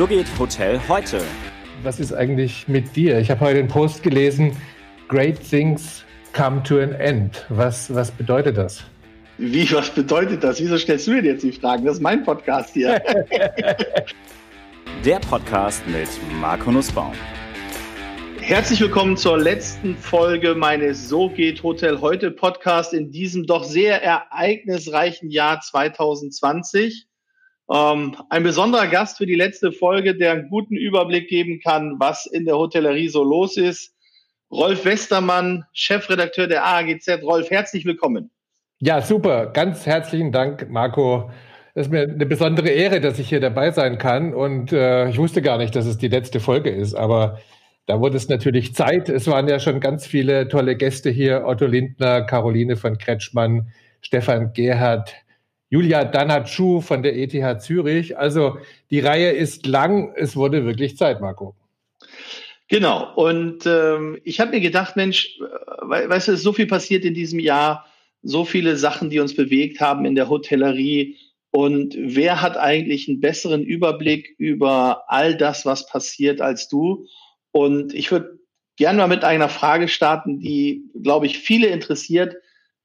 So geht Hotel heute. Was ist eigentlich mit dir? Ich habe heute einen Post gelesen, Great Things come to an end. Was, was bedeutet das? Wie, was bedeutet das? Wieso stellst du mir jetzt die Fragen? Das ist mein Podcast hier. Der Podcast mit Marco Nussbaum. Herzlich willkommen zur letzten Folge meines So geht Hotel heute Podcast in diesem doch sehr ereignisreichen Jahr 2020. Ähm, ein besonderer Gast für die letzte Folge, der einen guten Überblick geben kann, was in der Hotellerie so los ist. Rolf Westermann, Chefredakteur der AAGZ. Rolf, herzlich willkommen. Ja, super. Ganz herzlichen Dank, Marco. Es ist mir eine besondere Ehre, dass ich hier dabei sein kann. Und äh, ich wusste gar nicht, dass es die letzte Folge ist, aber da wurde es natürlich Zeit. Es waren ja schon ganz viele tolle Gäste hier. Otto Lindner, Caroline von Kretschmann, Stefan Gerhardt, Julia Danatschu von der ETH Zürich. Also die Reihe ist lang. Es wurde wirklich Zeit, Marco. Genau. Und ähm, ich habe mir gedacht, Mensch, we weißt du, es ist so viel passiert in diesem Jahr, so viele Sachen, die uns bewegt haben in der Hotellerie. Und wer hat eigentlich einen besseren Überblick über all das, was passiert, als du? Und ich würde gerne mal mit einer Frage starten, die, glaube ich, viele interessiert.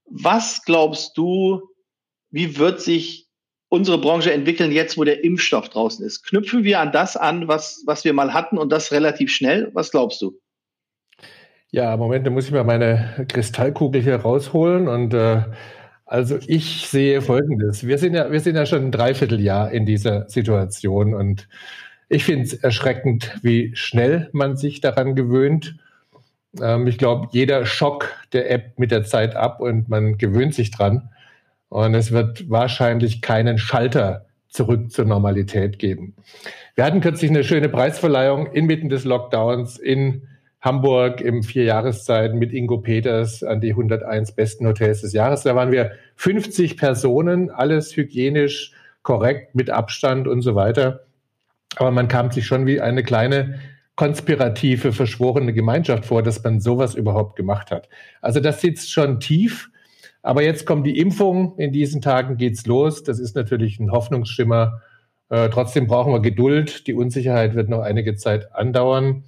Was glaubst du, wie wird sich unsere Branche entwickeln jetzt, wo der Impfstoff draußen ist? Knüpfen wir an das an, was, was wir mal hatten und das relativ schnell? Was glaubst du? Ja, Moment, da muss ich mal meine Kristallkugel hier rausholen und äh, also ich sehe Folgendes. Wir sind ja, wir sind ja schon ein Dreivierteljahr in dieser Situation und ich finde es erschreckend, wie schnell man sich daran gewöhnt. Ähm, ich glaube, jeder Schock der App mit der Zeit ab und man gewöhnt sich dran. Und es wird wahrscheinlich keinen Schalter zurück zur Normalität geben. Wir hatten kürzlich eine schöne Preisverleihung inmitten des Lockdowns in Hamburg im Vierjahreszeit mit Ingo Peters an die 101 besten Hotels des Jahres. Da waren wir 50 Personen, alles hygienisch korrekt, mit Abstand und so weiter. Aber man kam sich schon wie eine kleine konspirative, verschworene Gemeinschaft vor, dass man sowas überhaupt gemacht hat. Also das sitzt schon tief. Aber jetzt kommt die Impfung. In diesen Tagen geht's los. Das ist natürlich ein Hoffnungsschimmer. Äh, trotzdem brauchen wir Geduld. Die Unsicherheit wird noch einige Zeit andauern.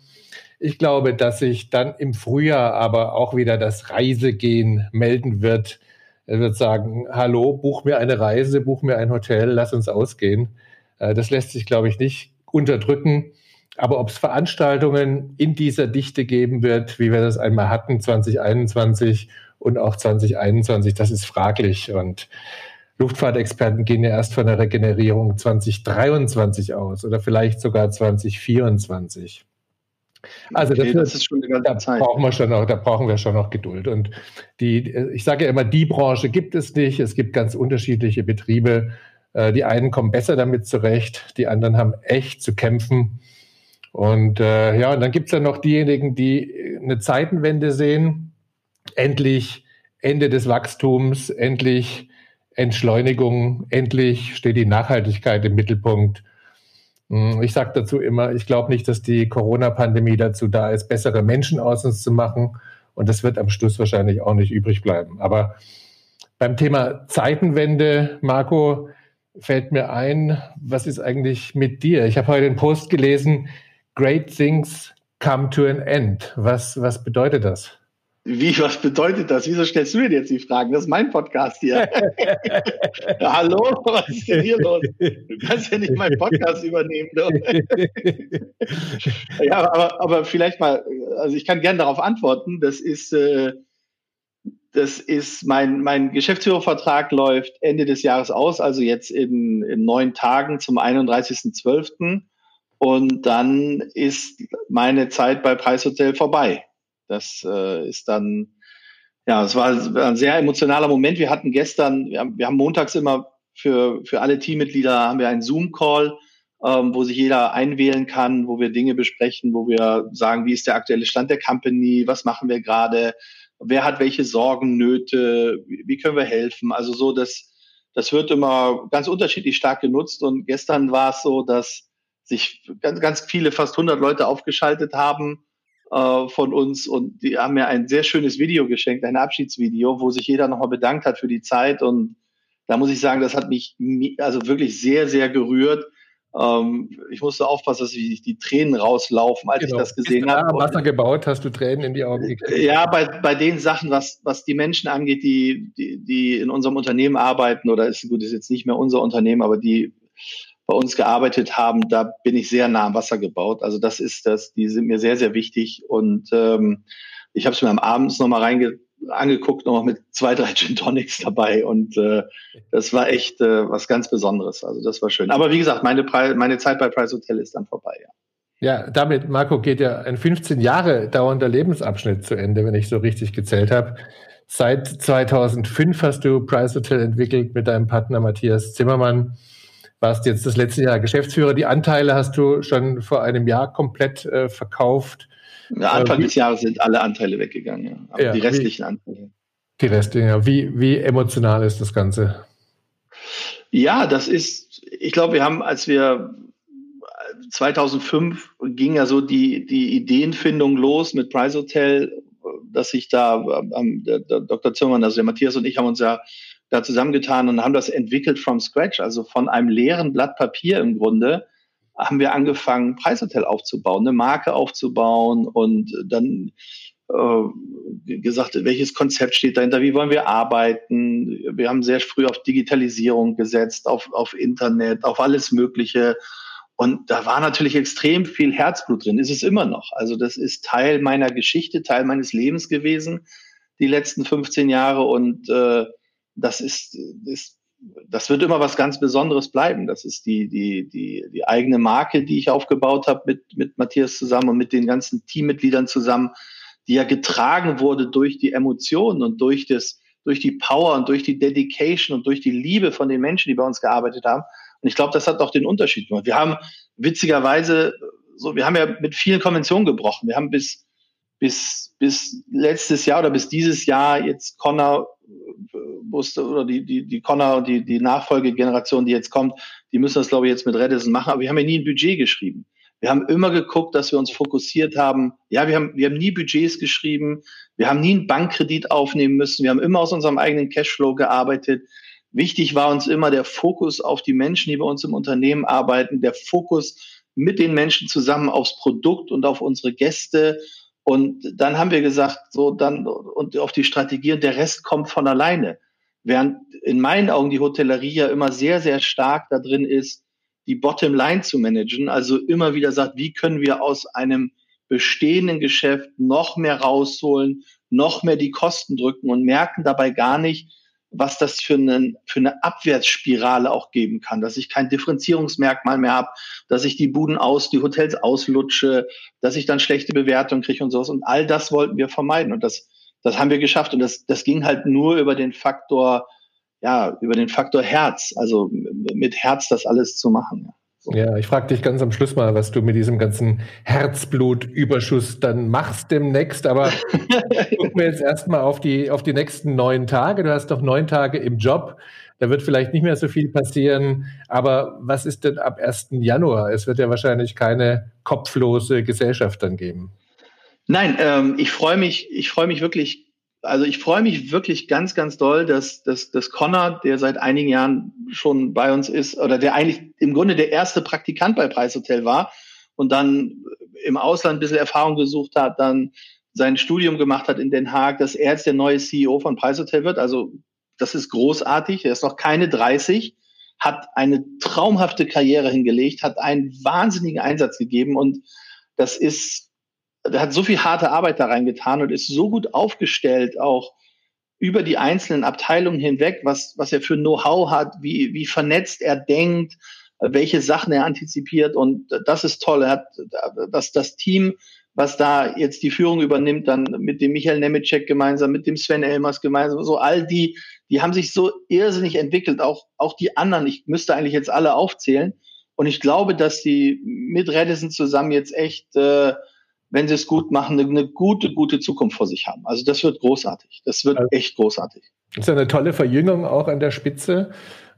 Ich glaube, dass sich dann im Frühjahr aber auch wieder das Reisegehen melden wird. Er wird sagen, hallo, buch mir eine Reise, buch mir ein Hotel, lass uns ausgehen. Äh, das lässt sich, glaube ich, nicht unterdrücken. Aber ob es Veranstaltungen in dieser Dichte geben wird, wie wir das einmal hatten, 2021 und auch 2021, das ist fraglich. Und Luftfahrtexperten gehen ja erst von der Regenerierung 2023 aus oder vielleicht sogar 2024. Also okay, das, das, ist schon ganze da Zeit. Brauchen wir schon noch, da brauchen wir schon noch Geduld. Und die, ich sage ja immer, die Branche gibt es nicht. Es gibt ganz unterschiedliche Betriebe. Äh, die einen kommen besser damit zurecht, die anderen haben echt zu kämpfen. Und äh, ja, und dann gibt es ja noch diejenigen, die eine Zeitenwende sehen endlich Ende des Wachstums, endlich Entschleunigung, endlich steht die Nachhaltigkeit im Mittelpunkt. Hm, ich sage dazu immer, ich glaube nicht, dass die Corona-Pandemie dazu da ist, bessere Menschen aus uns zu machen. Und das wird am Schluss wahrscheinlich auch nicht übrig bleiben. Aber beim Thema Zeitenwende, Marco, fällt mir ein, was ist eigentlich mit dir? Ich habe heute einen Post gelesen, Great Things come to an end. Was, was bedeutet das? Wie, was bedeutet das? Wieso stellst du mir jetzt die Fragen? Das ist mein Podcast hier. ja, hallo, was ist denn hier los? Du kannst ja nicht meinen Podcast übernehmen. ja, aber, aber vielleicht mal, also ich kann gerne darauf antworten. Das ist, äh, das ist mein, mein Geschäftsführervertrag läuft Ende des Jahres aus, also jetzt in, in neun Tagen zum 31.12. Und dann ist meine Zeit bei Preishotel vorbei. Das äh, ist dann, ja, es war ein sehr emotionaler Moment. Wir hatten gestern, wir haben, wir haben montags immer für, für alle Teammitglieder haben wir einen Zoom-Call, ähm, wo sich jeder einwählen kann, wo wir Dinge besprechen, wo wir sagen, wie ist der aktuelle Stand der Company, was machen wir gerade, wer hat welche Sorgen, Nöte, wie, wie können wir helfen. Also so, das, das wird immer ganz unterschiedlich stark genutzt. Und gestern war es so, dass sich ganz, ganz viele, fast 100 Leute aufgeschaltet haben äh, von uns und die haben mir ein sehr schönes Video geschenkt, ein Abschiedsvideo, wo sich jeder nochmal bedankt hat für die Zeit und da muss ich sagen, das hat mich also wirklich sehr, sehr gerührt, Ähm, ich musste aufpassen, dass ich die Tränen rauslaufen, als genau. ich das gesehen habe. Wasser gebaut, hast du Tränen in die Augen gekriegt? Ja, bei, bei den Sachen, was, was die Menschen angeht, die, die, die in unserem Unternehmen arbeiten, oder ist gut, ist jetzt nicht mehr unser Unternehmen, aber die bei uns gearbeitet haben, da bin ich sehr nah am Wasser gebaut. Also das ist das, die sind mir sehr, sehr wichtig. Und ähm, ich habe es mir am Abend nochmal reinge angeguckt, noch mit zwei, drei Gin Tonics dabei. Und äh, das war echt äh, was ganz Besonderes. Also das war schön. Aber wie gesagt, meine, Pre meine Zeit bei Price Hotel ist dann vorbei, ja. Ja, damit, Marco, geht ja ein 15 Jahre dauernder Lebensabschnitt zu Ende, wenn ich so richtig gezählt habe. Seit 2005 hast du Price Hotel entwickelt mit deinem Partner Matthias Zimmermann. Warst jetzt das letzte Jahr Geschäftsführer. Die Anteile hast du schon vor einem Jahr komplett äh, verkauft. Ja, Anfang äh, des Jahres sind alle Anteile weggegangen, ja. Aber ja, die restlichen wie, Anteile. Die restlichen, ja. Wie, wie emotional ist das Ganze? Ja, das ist, ich glaube, wir haben, als wir 2005 ging ja so die, die Ideenfindung los mit Price Hotel, dass sich da, ähm, Dr. Zimmermann, also der Matthias und ich haben uns ja da zusammengetan und haben das entwickelt from scratch, also von einem leeren Blatt Papier im Grunde haben wir angefangen, Preishotel aufzubauen, eine Marke aufzubauen und dann äh, gesagt, welches Konzept steht dahinter, wie wollen wir arbeiten. Wir haben sehr früh auf Digitalisierung gesetzt, auf, auf Internet, auf alles Mögliche. Und da war natürlich extrem viel Herzblut drin, ist es immer noch. Also das ist Teil meiner Geschichte, Teil meines Lebens gewesen, die letzten 15 Jahre. Und äh, das ist, ist das wird immer was ganz Besonderes bleiben. Das ist die, die, die, die eigene Marke, die ich aufgebaut habe mit, mit Matthias zusammen und mit den ganzen Teammitgliedern zusammen, die ja getragen wurde durch die Emotionen und durch das, durch die Power und durch die Dedication und durch die Liebe von den Menschen, die bei uns gearbeitet haben. Und ich glaube, das hat auch den Unterschied gemacht. Wir haben witzigerweise, so, wir haben ja mit vielen Konventionen gebrochen. Wir haben bis, bis, bis letztes Jahr oder bis dieses Jahr jetzt Connor musste, oder die, die, die Connor die, die Nachfolgegeneration, die jetzt kommt, die müssen das, glaube ich, jetzt mit Redison machen. Aber wir haben ja nie ein Budget geschrieben. Wir haben immer geguckt, dass wir uns fokussiert haben. Ja, wir haben, wir haben nie Budgets geschrieben. Wir haben nie einen Bankkredit aufnehmen müssen. Wir haben immer aus unserem eigenen Cashflow gearbeitet. Wichtig war uns immer der Fokus auf die Menschen, die bei uns im Unternehmen arbeiten, der Fokus mit den Menschen zusammen aufs Produkt und auf unsere Gäste und dann haben wir gesagt, so dann und auf die Strategie und der Rest kommt von alleine. Während in meinen Augen die Hotellerie ja immer sehr, sehr stark da drin ist, die Bottomline zu managen. Also immer wieder sagt, wie können wir aus einem bestehenden Geschäft noch mehr rausholen, noch mehr die Kosten drücken und merken dabei gar nicht, was das für, einen, für eine Abwärtsspirale auch geben kann, dass ich kein Differenzierungsmerkmal mehr habe, dass ich die Buden aus, die Hotels auslutsche, dass ich dann schlechte Bewertungen kriege und sowas. Und all das wollten wir vermeiden. Und das, das haben wir geschafft. Und das, das ging halt nur über den Faktor, ja, über den Faktor Herz, also mit Herz das alles zu machen. Ja. Ja, ich frage dich ganz am Schluss mal, was du mit diesem ganzen Herzblutüberschuss dann machst demnächst. Aber gucken wir jetzt erstmal auf die, auf die nächsten neun Tage. Du hast doch neun Tage im Job. Da wird vielleicht nicht mehr so viel passieren. Aber was ist denn ab 1. Januar? Es wird ja wahrscheinlich keine kopflose Gesellschaft dann geben. Nein, ähm, ich freue mich, ich freue mich wirklich also ich freue mich wirklich ganz, ganz doll, dass, dass, dass Connor, der seit einigen Jahren schon bei uns ist, oder der eigentlich im Grunde der erste Praktikant bei Preishotel war und dann im Ausland ein bisschen Erfahrung gesucht hat, dann sein Studium gemacht hat in Den Haag, dass er jetzt der neue CEO von Preishotel wird. Also das ist großartig. Er ist noch keine 30, hat eine traumhafte Karriere hingelegt, hat einen wahnsinnigen Einsatz gegeben und das ist hat so viel harte Arbeit da reingetan und ist so gut aufgestellt, auch über die einzelnen Abteilungen hinweg, was, was er für Know-how hat, wie, wie vernetzt er denkt, welche Sachen er antizipiert. Und das ist toll. Er hat das, das Team, was da jetzt die Führung übernimmt, dann mit dem Michael Nemetschek gemeinsam, mit dem Sven Elmers gemeinsam, so all die, die haben sich so irrsinnig entwickelt. Auch, auch die anderen, ich müsste eigentlich jetzt alle aufzählen. Und ich glaube, dass die mit Redison zusammen jetzt echt äh, wenn sie es gut machen, eine, gute, gute Zukunft vor sich haben. Also das wird großartig. Das wird also, echt großartig. Das ist eine tolle Verjüngung auch an der Spitze.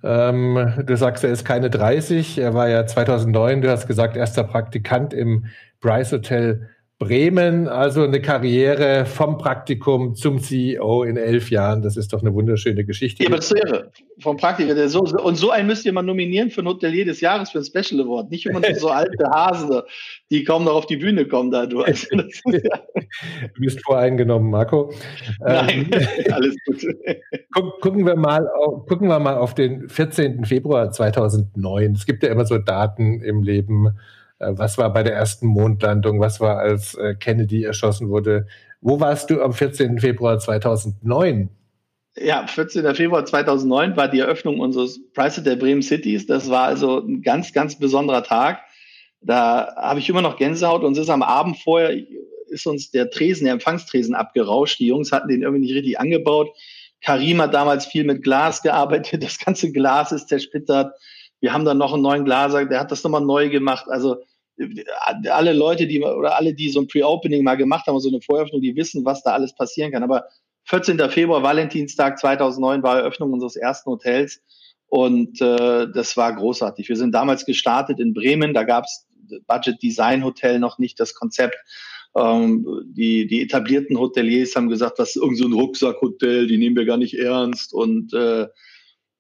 Ähm, du sagst, er ist keine 30. Er war ja 2009, du hast gesagt, erster Praktikant im Bryce Hotel Bremen, also eine Karriere vom Praktikum zum CEO in elf Jahren. Das ist doch eine wunderschöne Geschichte. Ja, aber das irre. Vom Praktikum. So, und so einen müsst ihr mal nominieren für ein Hotelier des Jahres für ein Special Award. Nicht immer so alte Hasen, die kaum noch auf die Bühne kommen dadurch. Du bist voreingenommen, Marco. Nein, ähm, alles gut. gucken, wir mal auf, gucken wir mal auf den 14. Februar 2009. Es gibt ja immer so Daten im Leben was war bei der ersten Mondlandung? Was war, als äh, Kennedy erschossen wurde? Wo warst du am 14. Februar 2009? Ja, 14. Februar 2009 war die Eröffnung unseres Price der Bremen Cities. Das war also ein ganz, ganz besonderer Tag. Da habe ich immer noch Gänsehaut und es ist am Abend vorher ist uns der Tresen, der Empfangstresen abgerauscht. Die Jungs hatten den irgendwie nicht richtig angebaut. Karim hat damals viel mit Glas gearbeitet. Das ganze Glas ist zersplittert. Wir haben dann noch einen neuen Glaser, der hat das nochmal neu gemacht. Also alle Leute, die oder alle, die so ein Pre-Opening mal gemacht haben, so eine Voröffnung, die wissen, was da alles passieren kann. Aber 14. Februar, Valentinstag 2009 war Eröffnung unseres ersten Hotels und äh, das war großartig. Wir sind damals gestartet in Bremen, da gab es Budget Design Hotel noch nicht das Konzept. Ähm, die, die etablierten Hoteliers haben gesagt, das ist irgend so ein Rucksackhotel, die nehmen wir gar nicht ernst und äh,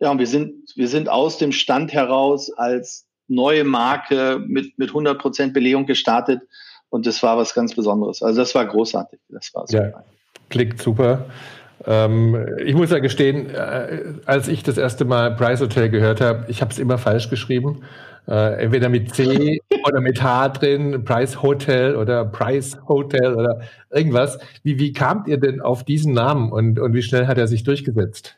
ja, und wir sind, wir sind aus dem Stand heraus als neue Marke mit, mit 100 Prozent Belegung gestartet. Und das war was ganz Besonderes. Also das war großartig. Das war super. Ja, klingt super. Ähm, ich muss ja gestehen, äh, als ich das erste Mal Price Hotel gehört habe, ich habe es immer falsch geschrieben. Äh, entweder mit C oder mit H drin, Price Hotel oder Price Hotel oder irgendwas. Wie, wie kamt ihr denn auf diesen Namen und, und wie schnell hat er sich durchgesetzt?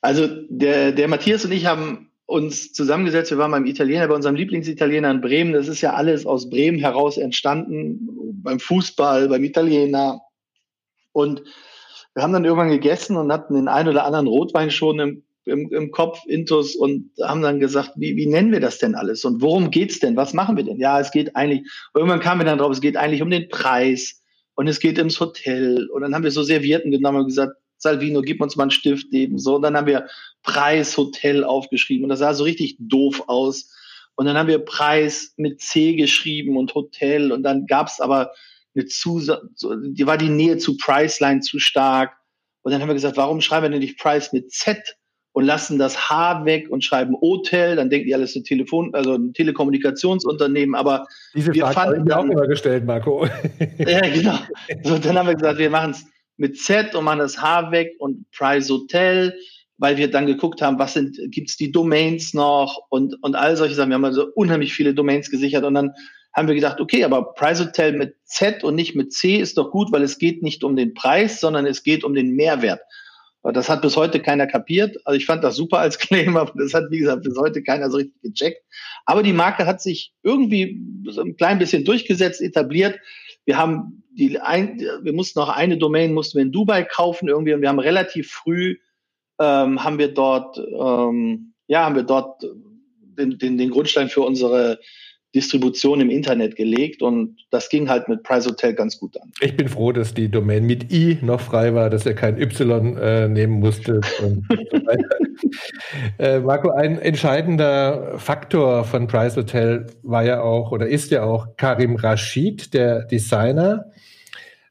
Also der, der Matthias und ich haben uns zusammengesetzt. Wir waren beim Italiener, bei unserem Lieblingsitaliener in Bremen. Das ist ja alles aus Bremen heraus entstanden, beim Fußball, beim Italiener. Und wir haben dann irgendwann gegessen und hatten den einen oder anderen Rotwein schon im, im, im Kopf, Intus, und haben dann gesagt, wie, wie nennen wir das denn alles? Und worum geht's denn? Was machen wir denn? Ja, es geht eigentlich, irgendwann kamen wir dann drauf, es geht eigentlich um den Preis und es geht ums Hotel. Und dann haben wir so Servierten genommen und gesagt, Salvino, gib uns mal einen Stift eben. So, und dann haben wir Preis Hotel aufgeschrieben und das sah so richtig doof aus. Und dann haben wir Preis mit C geschrieben und Hotel und dann gab es aber eine Zusatz, die war die Nähe zu Priceline zu stark. Und dann haben wir gesagt, warum schreiben wir denn nicht Price mit Z und lassen das H weg und schreiben Hotel, dann denken die alles ein Telefon, also ein Telekommunikationsunternehmen, aber Diese wir Frage fanden dann, auch immer gestellt, Marco. ja, genau. So, dann haben wir gesagt, wir machen es mit Z und machen das H weg und Price Hotel, weil wir dann geguckt haben, was sind, gibt's die Domains noch und, und all solche Sachen. Wir haben also unheimlich viele Domains gesichert und dann haben wir gedacht, okay, aber Price Hotel mit Z und nicht mit C ist doch gut, weil es geht nicht um den Preis, sondern es geht um den Mehrwert. Das hat bis heute keiner kapiert. Also ich fand das super als Claim, aber das hat, wie gesagt, bis heute keiner so richtig gecheckt. Aber die Marke hat sich irgendwie so ein klein bisschen durchgesetzt, etabliert. Wir haben die ein, wir mussten noch eine Domain mussten wir in Dubai kaufen irgendwie und wir haben relativ früh ähm, haben wir dort ähm, ja haben wir dort den, den, den Grundstein für unsere Distribution im Internet gelegt und das ging halt mit Price Hotel ganz gut an. Ich bin froh, dass die Domain mit I noch frei war, dass er kein Y äh, nehmen musste. Und so äh, Marco, ein entscheidender Faktor von Price Hotel war ja auch oder ist ja auch Karim Rashid, der Designer.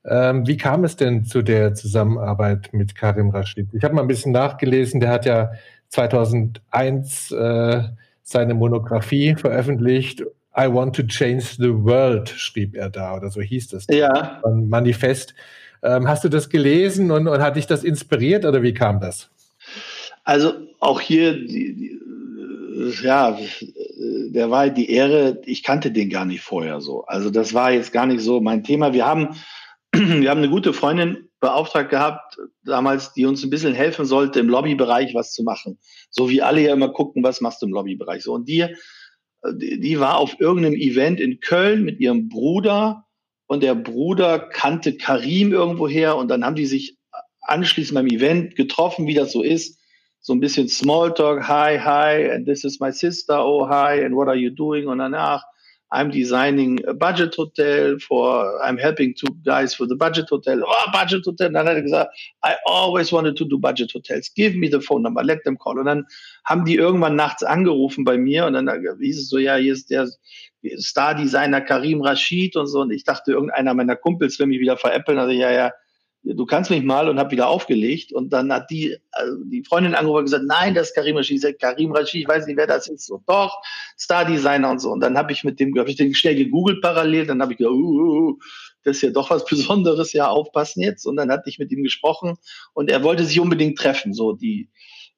Ähm, wie kam es denn zu der Zusammenarbeit mit Karim Rashid? Ich habe mal ein bisschen nachgelesen, der hat ja 2001 äh, seine Monographie veröffentlicht I want to change the world, schrieb er da oder so hieß das. Ja. Ein Manifest. Ähm, hast du das gelesen und, und hat dich das inspiriert oder wie kam das? Also auch hier, die, die, ja, der war die Ehre, ich kannte den gar nicht vorher so. Also das war jetzt gar nicht so mein Thema. Wir haben, wir haben eine gute Freundin beauftragt gehabt, damals, die uns ein bisschen helfen sollte, im Lobbybereich was zu machen. So wie alle ja immer gucken, was machst du im Lobbybereich. So, und die die, war auf irgendeinem Event in Köln mit ihrem Bruder und der Bruder kannte Karim irgendwoher und dann haben die sich anschließend beim Event getroffen, wie das so ist. So ein bisschen Smalltalk, hi, hi, and this is my sister, oh, hi, and what are you doing? Und danach I'm designing a budget hotel for, I'm helping two guys for the budget hotel. Oh, budget hotel. Und dann hat er gesagt, I always wanted to do budget hotels. Give me the phone number, let them call. Und dann haben die irgendwann nachts angerufen bei mir und dann hieß es so, ja, hier ist der Star-Designer Karim Rashid und so. Und ich dachte, irgendeiner meiner Kumpels will mich wieder veräppeln. Also, ja, ja, du kannst mich mal und habe wieder aufgelegt. Und dann hat die, also die Freundin angerufen und gesagt, nein, das ist Karim Rashid. Ich sag, Karim Rashid, ich weiß nicht, wer das ist. So, doch, Star-Designer und so. Und dann habe ich mit dem, habe ich den schnell gegoogelt parallel. Dann habe ich gesagt, uh, uh, uh, das ist ja doch was Besonderes, ja, aufpassen jetzt. Und dann hatte ich mit ihm gesprochen und er wollte sich unbedingt treffen. So, die,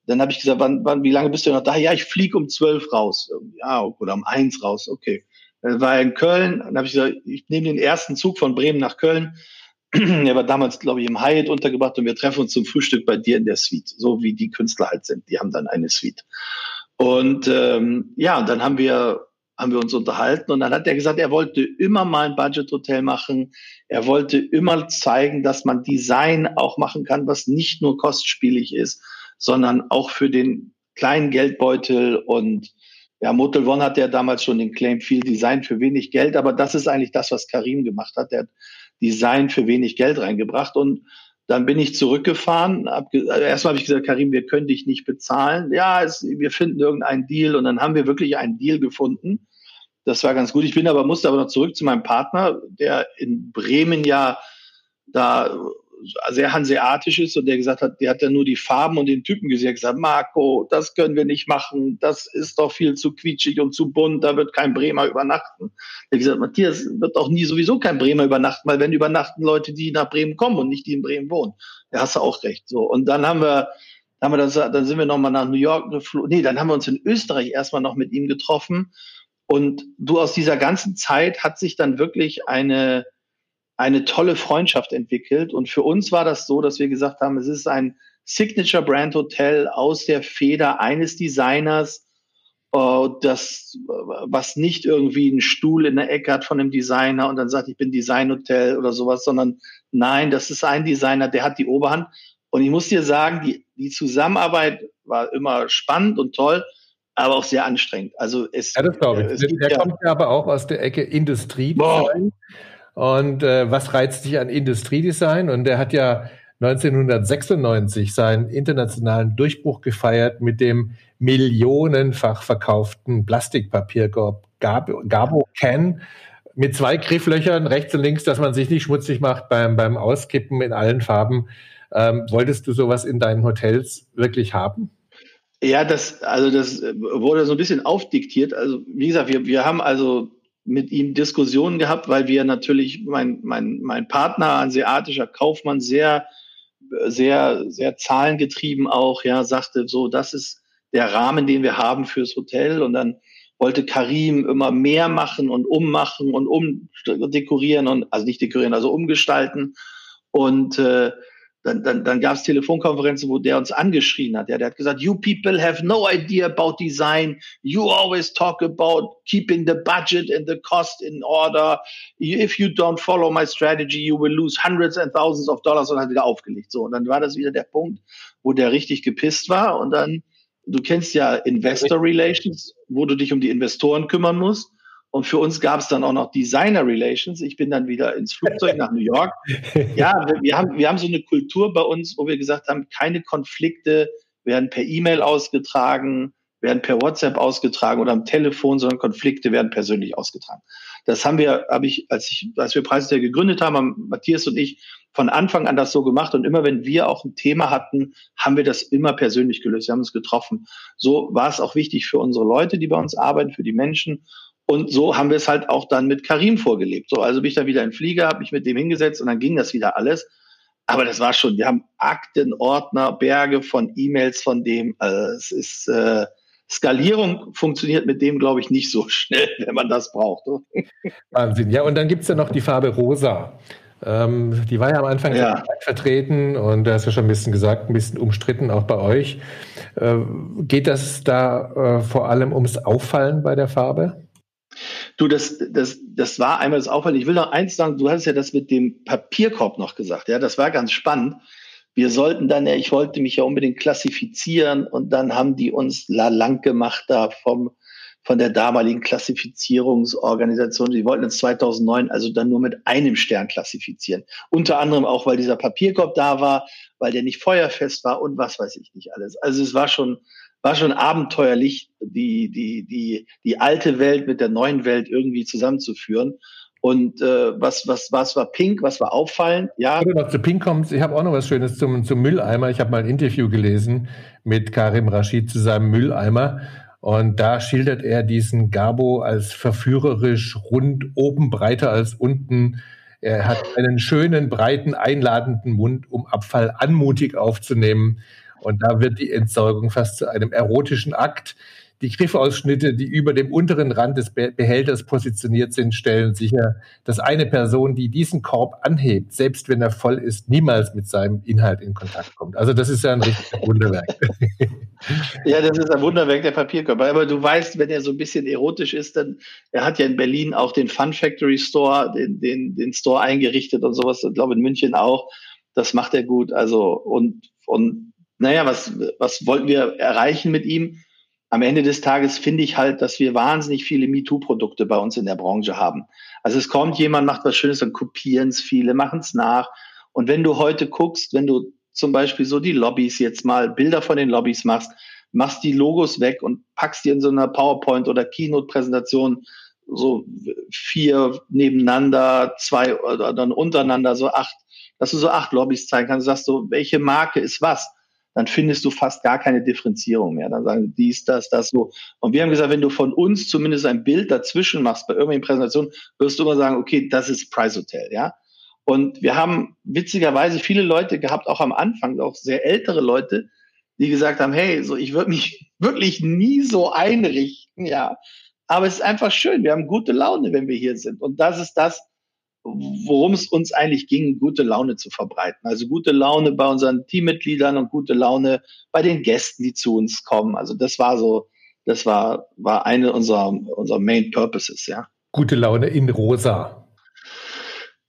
dann habe ich gesagt, wann, wann, wie lange bist du noch da? Ja, ich fliege um zwölf raus. Ja, oder um eins raus, okay. Dann war er in Köln, dann habe ich gesagt, ich nehme den ersten Zug von Bremen nach Köln er war damals, glaube ich, im Hyatt untergebracht und wir treffen uns zum Frühstück bei dir in der Suite, so wie die Künstler halt sind. Die haben dann eine Suite. Und ähm, ja, dann haben wir haben wir uns unterhalten und dann hat er gesagt, er wollte immer mal ein Budget-Hotel machen. Er wollte immer zeigen, dass man Design auch machen kann, was nicht nur kostspielig ist, sondern auch für den kleinen Geldbeutel und ja, Motel One hat ja damals schon den Claim viel Design für wenig Geld, aber das ist eigentlich das, was Karim gemacht hat. Der hat Design für wenig Geld reingebracht und dann bin ich zurückgefahren. Also erstmal habe ich gesagt, Karim, wir können dich nicht bezahlen. Ja, es, wir finden irgendeinen Deal und dann haben wir wirklich einen Deal gefunden. Das war ganz gut. Ich bin aber musste aber noch zurück zu meinem Partner, der in Bremen ja da sehr hanseatisch ist und der gesagt hat, der hat ja nur die Farben und den Typen gesehen, gesagt, Marco, das können wir nicht machen, das ist doch viel zu quietschig und zu bunt, da wird kein Bremer übernachten. Der hat gesagt, Matthias, wird auch nie sowieso kein Bremer übernachten, weil wenn übernachten Leute, die nach Bremen kommen und nicht die in Bremen wohnen. Da hast du auch recht. So. Und dann haben wir, haben wir das, dann sind wir nochmal nach New York geflogen. Nee, dann haben wir uns in Österreich erstmal noch mit ihm getroffen. Und du aus dieser ganzen Zeit hat sich dann wirklich eine, eine tolle Freundschaft entwickelt. Und für uns war das so, dass wir gesagt haben, es ist ein Signature Brand Hotel aus der Feder eines Designers, äh, das, was nicht irgendwie einen Stuhl in der Ecke hat von einem Designer und dann sagt, ich bin Designhotel oder sowas, sondern nein, das ist ein Designer, der hat die Oberhand. Und ich muss dir sagen, die, die Zusammenarbeit war immer spannend und toll, aber auch sehr anstrengend. Also es, ja, das glaube ich. der ja, kommt ja aber auch aus der Ecke Industrie. Boah. Und äh, was reizt dich an Industriedesign? Und er hat ja 1996 seinen internationalen Durchbruch gefeiert mit dem millionenfach verkauften Plastikpapierkorb Gabo Can mit zwei Grifflöchern rechts und links, dass man sich nicht schmutzig macht beim, beim Auskippen in allen Farben. Ähm, wolltest du sowas in deinen Hotels wirklich haben? Ja, das, also das wurde so ein bisschen aufdiktiert. Also, wie gesagt, wir, wir haben also mit ihm Diskussionen gehabt, weil wir natürlich, mein, mein, mein Partner, ein asiatischer Kaufmann, sehr, sehr, sehr zahlengetrieben auch, ja, sagte so, das ist der Rahmen, den wir haben fürs Hotel. Und dann wollte Karim immer mehr machen und ummachen und umdekorieren und, also nicht dekorieren, also umgestalten. Und äh, dann, dann, dann gab es Telefonkonferenzen, wo der uns angeschrien hat. Ja, der hat gesagt, you people have no idea about design. You always talk about keeping the budget and the cost in order. If you don't follow my strategy, you will lose hundreds and thousands of dollars und hat wieder aufgelegt. So, und dann war das wieder der Punkt, wo der richtig gepisst war. Und dann, du kennst ja Investor Relations, wo du dich um die Investoren kümmern musst. Und für uns gab es dann auch noch Designer Relations. Ich bin dann wieder ins Flugzeug nach New York. Ja, wir, wir, haben, wir haben so eine Kultur bei uns, wo wir gesagt haben, keine Konflikte werden per E-Mail ausgetragen, werden per WhatsApp ausgetragen oder am Telefon, sondern Konflikte werden persönlich ausgetragen. Das haben wir, habe ich, als ich, als wir Preisler gegründet haben, haben Matthias und ich von Anfang an das so gemacht. Und immer wenn wir auch ein Thema hatten, haben wir das immer persönlich gelöst. Wir haben uns getroffen. So war es auch wichtig für unsere Leute, die bei uns arbeiten, für die Menschen. Und so haben wir es halt auch dann mit Karim vorgelebt. So, also bin ich dann wieder in Flieger, habe mich mit dem hingesetzt und dann ging das wieder alles. Aber das war schon, wir haben Akten, Ordner, Berge von E-Mails von dem. Also es ist äh, Skalierung funktioniert mit dem, glaube ich, nicht so schnell, wenn man das braucht. Wahnsinn. Ja, und dann gibt es ja noch die Farbe Rosa. Ähm, die war ja am Anfang ja. vertreten und da hast du schon ein bisschen gesagt, ein bisschen umstritten auch bei euch. Äh, geht das da äh, vor allem ums Auffallen bei der Farbe? Du, das, das, das war einmal das Auffallen. Ich will noch eins sagen, du hast ja das mit dem Papierkorb noch gesagt. Ja, das war ganz spannend. Wir sollten dann, ja, ich wollte mich ja unbedingt klassifizieren und dann haben die uns la lang gemacht da vom, von der damaligen Klassifizierungsorganisation. Die wollten uns 2009 also dann nur mit einem Stern klassifizieren. Unter anderem auch, weil dieser Papierkorb da war, weil der nicht feuerfest war und was weiß ich nicht alles. Also es war schon, war schon abenteuerlich, die, die, die, die alte Welt mit der neuen Welt irgendwie zusammenzuführen. Und äh, was, was, was war pink, was war auffallend? Ja. Wenn du noch zu pink kommst, ich habe auch noch was Schönes zum, zum Mülleimer. Ich habe mal ein Interview gelesen mit Karim Rashid zu seinem Mülleimer. Und da schildert er diesen Gabo als verführerisch, rund, oben breiter als unten. Er hat einen schönen, breiten, einladenden Mund, um Abfall anmutig aufzunehmen. Und da wird die Entsorgung fast zu einem erotischen Akt. Die Griffausschnitte, die über dem unteren Rand des Behälters positioniert sind, stellen sicher, dass eine Person, die diesen Korb anhebt, selbst wenn er voll ist, niemals mit seinem Inhalt in Kontakt kommt. Also das ist ja ein richtiges Wunderwerk. Ja, das ist ein Wunderwerk der Papierkörper. Aber du weißt, wenn er so ein bisschen erotisch ist, dann, er hat ja in Berlin auch den Fun Factory Store, den, den, den Store eingerichtet und sowas. Ich glaube in München auch. Das macht er gut. Also, und, und, naja, was, was wollten wir erreichen mit ihm? am Ende des Tages finde ich halt, dass wir wahnsinnig viele MeToo-Produkte bei uns in der Branche haben. Also es kommt jemand, macht was Schönes, dann kopieren es viele, machen es nach. Und wenn du heute guckst, wenn du zum Beispiel so die Lobbys jetzt mal Bilder von den Lobbys machst, machst die Logos weg und packst die in so einer PowerPoint oder Keynote-Präsentation so vier nebeneinander, zwei oder dann untereinander, so acht, dass du so acht Lobbys zeigen kannst, sagst du, welche Marke ist was? Dann findest du fast gar keine Differenzierung mehr. Dann sagen dies, das, das, so. Und wir haben gesagt, wenn du von uns zumindest ein Bild dazwischen machst bei irgendwelchen Präsentationen, wirst du immer sagen, okay, das ist Price Hotel, ja. Und wir haben witzigerweise viele Leute gehabt, auch am Anfang, auch sehr ältere Leute, die gesagt haben, hey, so ich würde mich wirklich nie so einrichten, ja. Aber es ist einfach schön. Wir haben gute Laune, wenn wir hier sind. Und das ist das, worum es uns eigentlich ging, gute Laune zu verbreiten. Also gute Laune bei unseren Teammitgliedern und gute Laune bei den Gästen, die zu uns kommen. Also das war so, das war, war eine unserer, unserer Main Purposes, ja. Gute Laune in rosa.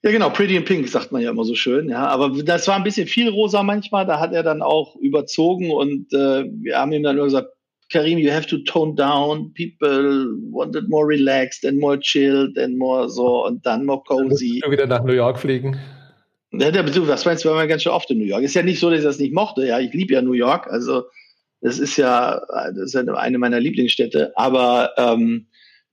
Ja, genau, Pretty in Pink sagt man ja immer so schön, ja. Aber das war ein bisschen viel rosa manchmal, da hat er dann auch überzogen und äh, wir haben ihm dann nur gesagt, Karim, you have to tone down. People wanted more relaxed and more chilled and more so und dann more cozy. Du wieder nach New York fliegen. Ja, du, was meinst du, wir waren ganz schön oft in New York. Ist ja nicht so, dass ich das nicht mochte. Ja, ich liebe ja New York. Also, das ist ja, das ist ja eine meiner Lieblingsstädte. Aber ähm,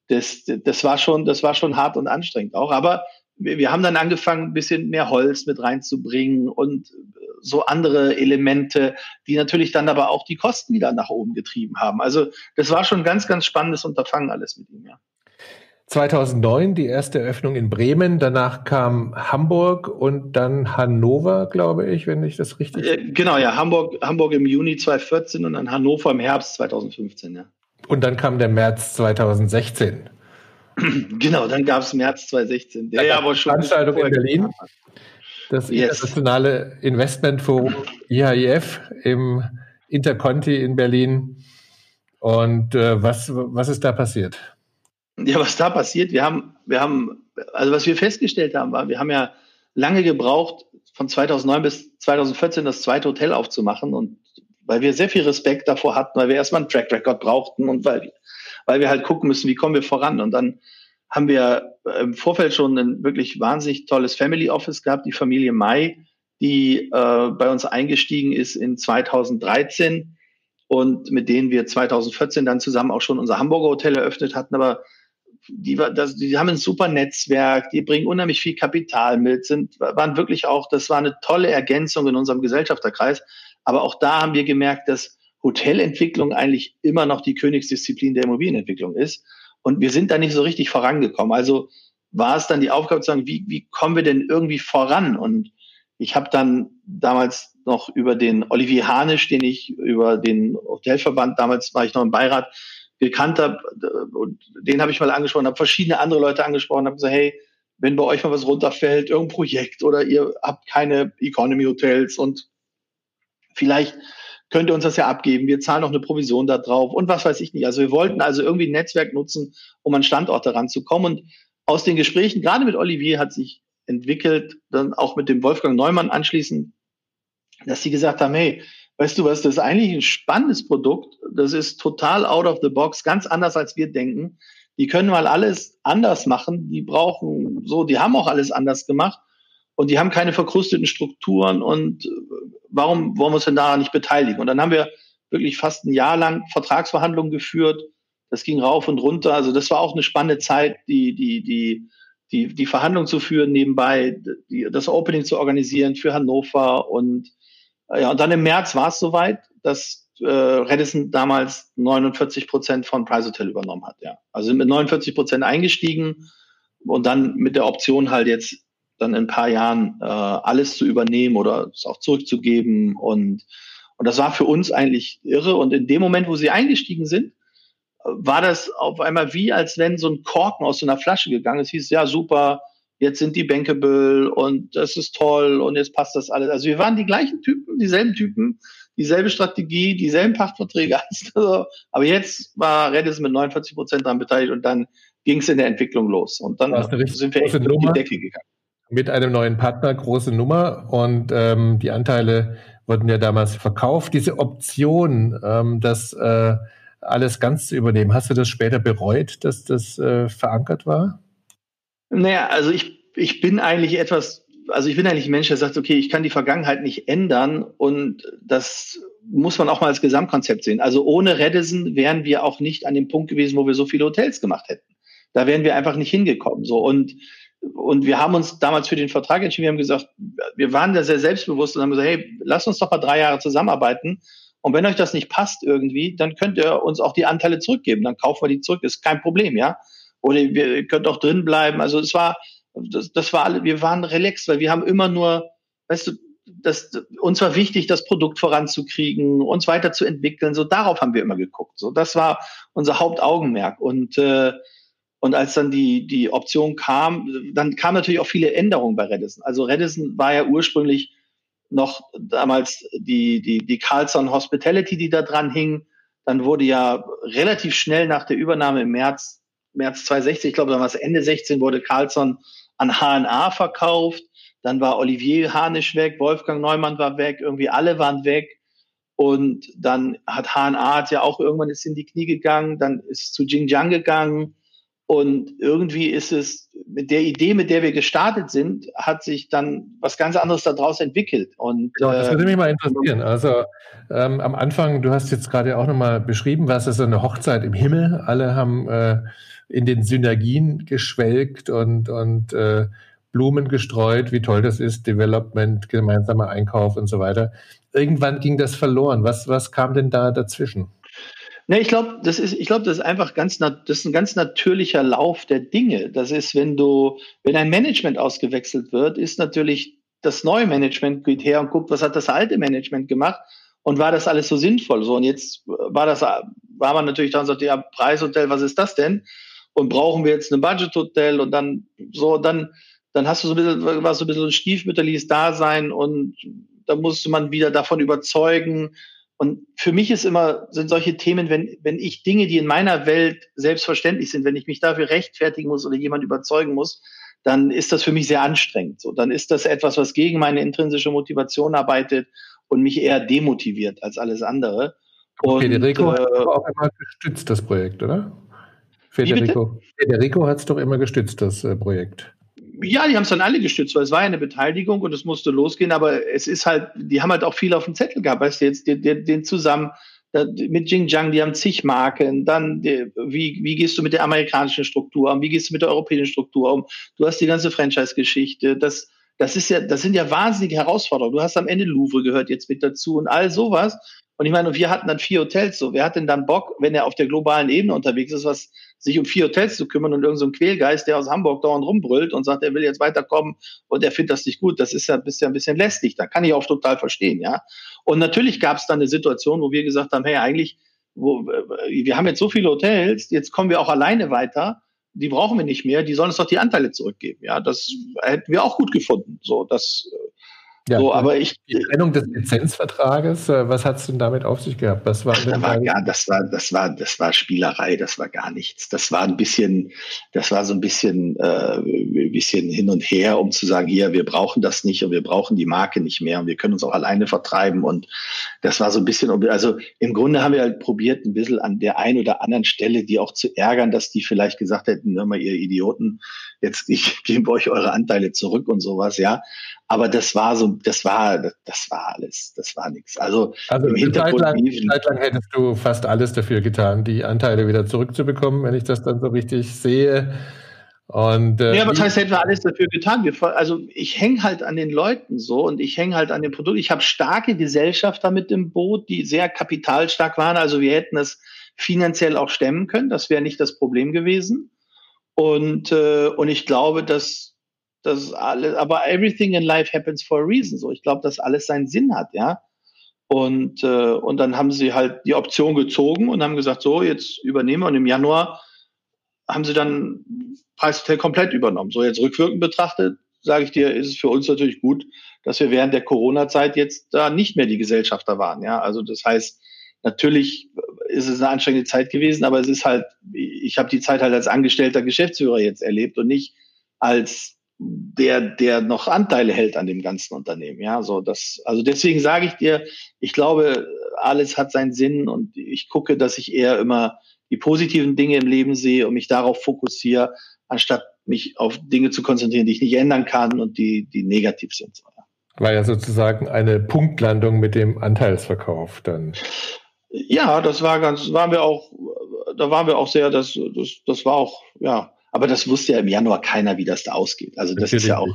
das, das war schon, das war schon hart und anstrengend auch. Aber wir, wir haben dann angefangen, ein bisschen mehr Holz mit reinzubringen und so andere Elemente, die natürlich dann aber auch die Kosten wieder nach oben getrieben haben. Also das war schon ein ganz, ganz spannendes Unterfangen alles mit ihm, ja. 2009 die erste Eröffnung in Bremen, danach kam Hamburg und dann Hannover, glaube ich, wenn ich das richtig. Äh, genau, ja, Hamburg, Hamburg im Juni 2014 und dann Hannover im Herbst 2015, ja. Und dann kam der März 2016. Genau, dann gab es März 2016. Der ja, aber schon Veranstaltung in Berlin. Das yes. internationale Investmentforum IHIF im Interconti in Berlin. Und äh, was, was ist da passiert? Ja, was da passiert, wir haben, wir haben, also was wir festgestellt haben, war, wir haben ja lange gebraucht, von 2009 bis 2014 das zweite Hotel aufzumachen und weil wir sehr viel Respekt davor hatten, weil wir erstmal einen Track Record brauchten und weil, weil wir halt gucken müssen, wie kommen wir voran. Und dann haben wir im Vorfeld schon ein wirklich wahnsinnig tolles Family Office gehabt, die Familie Mai, die äh, bei uns eingestiegen ist in 2013 und mit denen wir 2014 dann zusammen auch schon unser Hamburger Hotel eröffnet hatten. Aber die, das, die haben ein super Netzwerk, die bringen unheimlich viel Kapital mit, sind, waren wirklich auch, das war eine tolle Ergänzung in unserem Gesellschafterkreis. Aber auch da haben wir gemerkt, dass Hotelentwicklung eigentlich immer noch die Königsdisziplin der Immobilienentwicklung ist. Und wir sind da nicht so richtig vorangekommen. Also war es dann die Aufgabe zu sagen, wie, wie kommen wir denn irgendwie voran? Und ich habe dann damals noch über den Olivier Hanisch, den ich über den Hotelverband, damals war ich noch im Beirat, gekannt habe, und den habe ich mal angesprochen, habe verschiedene andere Leute angesprochen, habe gesagt, hey, wenn bei euch mal was runterfällt, irgendein Projekt oder ihr habt keine Economy Hotels und vielleicht könnt ihr uns das ja abgeben, wir zahlen noch eine Provision da drauf und was weiß ich nicht. Also wir wollten also irgendwie ein Netzwerk nutzen, um an Standorte ranzukommen. Und aus den Gesprächen, gerade mit Olivier, hat sich entwickelt, dann auch mit dem Wolfgang Neumann anschließend, dass sie gesagt haben, hey, weißt du was, das ist eigentlich ein spannendes Produkt. Das ist total out of the box, ganz anders als wir denken. Die können mal alles anders machen. Die brauchen so, die haben auch alles anders gemacht und die haben keine verkrusteten Strukturen und äh, warum wollen wir uns denn daran nicht beteiligen? Und dann haben wir wirklich fast ein Jahr lang Vertragsverhandlungen geführt. Das ging rauf und runter. Also das war auch eine spannende Zeit, die, die, die, die, die Verhandlungen zu führen nebenbei, die, das Opening zu organisieren für Hannover und äh, ja, und dann im März war es soweit, dass äh, Redison damals 49 Prozent von Price Hotel übernommen hat. Ja, also sind mit 49 Prozent eingestiegen und dann mit der Option halt jetzt dann in ein paar Jahren äh, alles zu übernehmen oder es auch zurückzugeben und und das war für uns eigentlich irre. Und in dem Moment, wo sie eingestiegen sind, war das auf einmal wie, als wenn so ein Korken aus so einer Flasche gegangen ist. Es hieß, ja, super, jetzt sind die bankable und das ist toll und jetzt passt das alles. Also wir waren die gleichen Typen, dieselben Typen, dieselbe Strategie, dieselben Pachtverträge. Also, aber jetzt war Redis mit 49 Prozent daran beteiligt und dann ging es in der Entwicklung los. Und dann sind wir echt in die Decke gegangen. Mit einem neuen Partner, große Nummer und ähm, die Anteile wurden ja damals verkauft. Diese Option, ähm, das äh, alles ganz zu übernehmen, hast du das später bereut, dass das äh, verankert war? Naja, also ich, ich bin eigentlich etwas, also ich bin eigentlich ein Mensch, der sagt, okay, ich kann die Vergangenheit nicht ändern und das muss man auch mal als Gesamtkonzept sehen. Also ohne Redison wären wir auch nicht an dem Punkt gewesen, wo wir so viele Hotels gemacht hätten. Da wären wir einfach nicht hingekommen. So und und wir haben uns damals für den Vertrag entschieden. Wir haben gesagt, wir waren da sehr selbstbewusst und haben gesagt, hey, lass uns doch mal drei Jahre zusammenarbeiten. Und wenn euch das nicht passt irgendwie, dann könnt ihr uns auch die Anteile zurückgeben. Dann kaufen wir die zurück. Ist kein Problem, ja. Oder ihr könnt auch drin bleiben. Also es war, das, das war alle, wir waren relaxed, weil wir haben immer nur, weißt du, das, uns war wichtig, das Produkt voranzukriegen, uns weiterzuentwickeln. So darauf haben wir immer geguckt. So das war unser Hauptaugenmerk. Und äh, und als dann die, die Option kam, dann kamen natürlich auch viele Änderungen bei Redison. Also Redison war ja ursprünglich noch damals die, die, die Carlson Hospitality, die da dran hing. Dann wurde ja relativ schnell nach der Übernahme im März, März 2016, ich glaube, dann war es Ende 16, wurde Carlson an HNA verkauft. Dann war Olivier Hanisch weg, Wolfgang Neumann war weg, irgendwie alle waren weg. Und dann hat HNA hat ja auch irgendwann ist in die Knie gegangen, dann ist zu Xinjiang gegangen und irgendwie ist es mit der Idee, mit der wir gestartet sind, hat sich dann was ganz anderes daraus entwickelt. Und, ja, das würde mich mal interessieren. Also ähm, am Anfang, du hast jetzt gerade auch nochmal beschrieben, was ist so eine Hochzeit im Himmel. Alle haben äh, in den Synergien geschwelgt und, und äh, Blumen gestreut, wie toll das ist, Development, gemeinsamer Einkauf und so weiter. Irgendwann ging das verloren. Was, was kam denn da dazwischen? Ne, ich glaube, das ist, ich glaube, das ist einfach ganz, das ist ein ganz natürlicher Lauf der Dinge. Das ist, wenn du, wenn ein Management ausgewechselt wird, ist natürlich das neue Management geht her und guckt, was hat das alte Management gemacht und war das alles so sinnvoll? So und jetzt war das, war man natürlich dann sagte, ja, Preishotel, was ist das denn? Und brauchen wir jetzt ein Budgethotel und dann so, dann, dann hast du so ein bisschen, war so ein bisschen ein stiefmütterliches Dasein und da musste man wieder davon überzeugen, und für mich ist immer, sind solche Themen, wenn, wenn ich Dinge, die in meiner Welt selbstverständlich sind, wenn ich mich dafür rechtfertigen muss oder jemand überzeugen muss, dann ist das für mich sehr anstrengend. So, dann ist das etwas, was gegen meine intrinsische Motivation arbeitet und mich eher demotiviert als alles andere. Und, Federico äh, hat es auch immer gestützt, das Projekt, oder? Federico, Federico hat es doch immer gestützt, das äh, Projekt. Ja, die haben es dann alle gestützt, weil es war ja eine Beteiligung und es musste losgehen, aber es ist halt, die haben halt auch viel auf dem Zettel gehabt, weißt du, jetzt den, den, den zusammen mit Xinjiang, die haben zig Marken, dann wie, wie gehst du mit der amerikanischen Struktur um, wie gehst du mit der europäischen Struktur um, du hast die ganze Franchise-Geschichte, das, das ist ja, das sind ja wahnsinnige Herausforderungen. Du hast am Ende Louvre gehört jetzt mit dazu und all sowas. Und ich meine, wir hatten dann vier Hotels so. Wer hat denn dann Bock, wenn er auf der globalen Ebene unterwegs ist, was sich um vier Hotels zu kümmern und irgendein so Quälgeist, der aus Hamburg dauernd rumbrüllt und sagt, er will jetzt weiterkommen und er findet das nicht gut, das ist ja ein bisschen, ein bisschen lästig. Da kann ich auch total verstehen, ja. Und natürlich gab es dann eine Situation, wo wir gesagt haben, hey, eigentlich, wo, wir haben jetzt so viele Hotels, jetzt kommen wir auch alleine weiter. Die brauchen wir nicht mehr, die sollen uns doch die Anteile zurückgeben. Ja, das hätten wir auch gut gefunden. So, das, Ja, so, aber ich, die Trennung des Lizenzvertrages, äh, was hat es denn damit auf sich gehabt? Was war, da war gar, das war, das war, das war Spielerei, das war gar nichts. Das war ein bisschen, das war so ein bisschen, äh, ein bisschen hin und her, um zu sagen, hier, wir brauchen das nicht und wir brauchen die Marke nicht mehr und wir können uns auch alleine vertreiben. Und das war so ein bisschen, also im Grunde haben wir halt probiert, ein bisschen an der einen oder anderen Stelle, die auch zu ärgern, dass die vielleicht gesagt hätten, hör mal, ihr Idioten, jetzt ich gebe euch eure Anteile zurück und sowas, ja. Aber das war so, das war, das war alles, das war nichts. Also, also im Hintergrund. Zeit lang, Zeit lang hättest du fast alles dafür getan, die Anteile wieder zurückzubekommen, wenn ich das dann so richtig sehe. Und, äh, ja, was heißt, hätten wir alles dafür getan? Wir, also ich hänge halt an den Leuten so und ich hänge halt an dem Produkt. Ich habe starke Gesellschafter mit im Boot, die sehr kapitalstark waren. Also wir hätten es finanziell auch stemmen können. Das wäre nicht das Problem gewesen. Und, äh, und ich glaube, dass das alles, aber everything in life happens for a reason. So, ich glaube, dass alles seinen Sinn hat, ja. Und, äh, und dann haben sie halt die Option gezogen und haben gesagt, so, jetzt übernehmen wir. Und im Januar haben sie dann Preishotel komplett übernommen. So, jetzt rückwirkend betrachtet, sage ich dir, ist es für uns natürlich gut, dass wir während der Corona-Zeit jetzt da nicht mehr die Gesellschafter waren. Ja, also das heißt, natürlich ist es eine anstrengende Zeit gewesen, aber es ist halt, ich habe die Zeit halt als angestellter Geschäftsführer jetzt erlebt und nicht als der, der noch Anteile hält an dem ganzen Unternehmen. Ja, so das, also deswegen sage ich dir, ich glaube, alles hat seinen Sinn und ich gucke, dass ich eher immer die positiven Dinge im Leben sehe und mich darauf fokussiere, anstatt mich auf Dinge zu konzentrieren, die ich nicht ändern kann und die, die negativ sind. War ja sozusagen eine Punktlandung mit dem Anteilsverkauf dann. Ja, das war ganz, waren wir auch, da waren wir auch sehr, das, das, das war auch, ja, aber das wusste ja im Januar keiner, wie das da ausgeht. Also das Natürlich ist ja auch,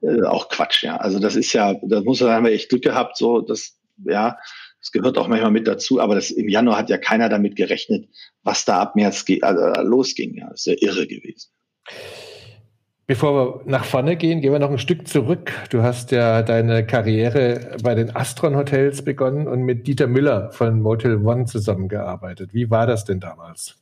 äh, auch Quatsch, ja. Also das ist ja, da muss man, haben wir echt Glück gehabt, so, das, ja, das gehört auch manchmal mit dazu, aber das, im Januar hat ja keiner damit gerechnet, was da ab März also, losging. Ja, das ist ja irre gewesen. Bevor wir nach vorne gehen, gehen wir noch ein Stück zurück. Du hast ja deine Karriere bei den Astron Hotels begonnen und mit Dieter Müller von Motel One zusammengearbeitet. Wie war das denn damals?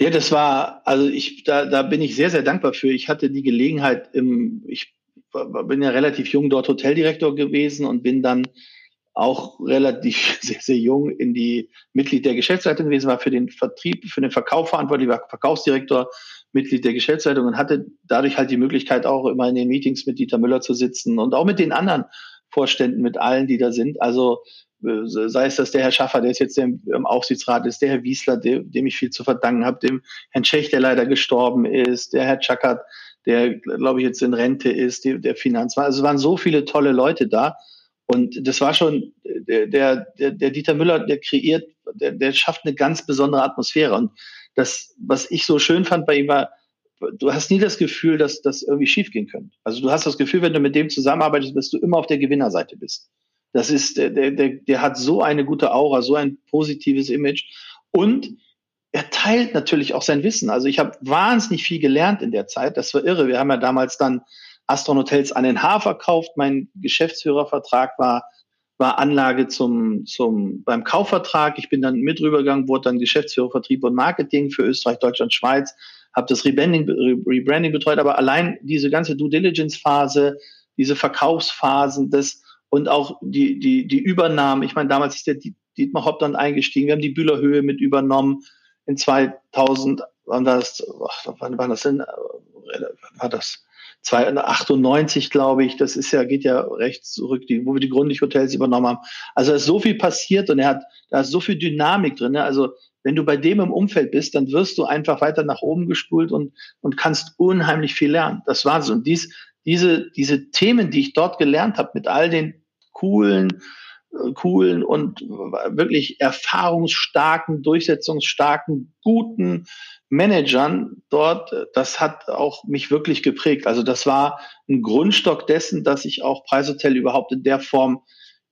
Ja, das war, also ich, da, da bin ich sehr, sehr dankbar für. Ich hatte die Gelegenheit im, ich bin ja relativ jung dort Hoteldirektor gewesen und bin dann auch relativ sehr, sehr jung in die Mitglied der Geschäftsleitung gewesen, war für den Vertrieb, für den Verkauf verantwortlich, war Verkaufsdirektor, Mitglied der Geschäftsleitung und hatte dadurch halt die Möglichkeit auch immer in den Meetings mit Dieter Müller zu sitzen und auch mit den anderen Vorständen, mit allen, die da sind. Also sei es, dass der Herr Schaffer, der ist jetzt im, Aufsichtsrat ist, der Herr Wiesler, dem, dem ich viel zu verdanken habe, dem Herrn Schech, der leider gestorben ist, der Herr Chakat, der, glaube ich, jetzt in Rente ist, die, der Finanzmann. Also es waren so viele tolle Leute da. Und das war schon, der, der, der Dieter Müller, der kreiert, der, der schafft eine ganz besondere Atmosphäre. Und das, was ich so schön fand bei ihm war, du hast nie das Gefühl, dass das irgendwie schiefgehen könnte. Also du hast das Gefühl, wenn du mit dem zusammenarbeitest, dass du immer auf der Gewinnerseite bist. Das ist, der, der, der hat so eine gute Aura, so ein positives Image. Und er teilt natürlich auch sein Wissen. Also ich habe wahnsinnig viel gelernt in der Zeit. Das war irre. Wir haben ja damals dann Astron Hotels an den Haar verkauft. Mein Geschäftsführervertrag war, war Anlage zum, zum, beim Kaufvertrag. Ich bin dann mit rübergegangen, wurde dann Geschäftsführer Vertrieb und Marketing für Österreich, Deutschland, Schweiz, habe das Rebranding, Rebranding betreut. Aber allein diese ganze Due Diligence Phase, diese Verkaufsphasen, das, und auch die, die, die Übernahmen. Ich meine, damals ist der Dietmar Hopp dann eingestiegen. Wir haben die Bühlerhöhe mit übernommen. In 2000 waren das, wann war das denn? War das 98, glaube ich. Das ist ja, geht ja recht zurück, die, wo wir die Grundig-Hotels übernommen haben. Also da ist so viel passiert und er hat, da ist so viel Dynamik drin. Ne? Also wenn du bei dem im Umfeld bist, dann wirst du einfach weiter nach oben gespult und, und kannst unheimlich viel lernen. Das war so. Und dies, diese, diese Themen, die ich dort gelernt habe, mit all den coolen, äh, coolen und wirklich erfahrungsstarken, durchsetzungsstarken, guten Managern dort, das hat auch mich wirklich geprägt. Also das war ein Grundstock dessen, dass ich auch Preishotel überhaupt in der Form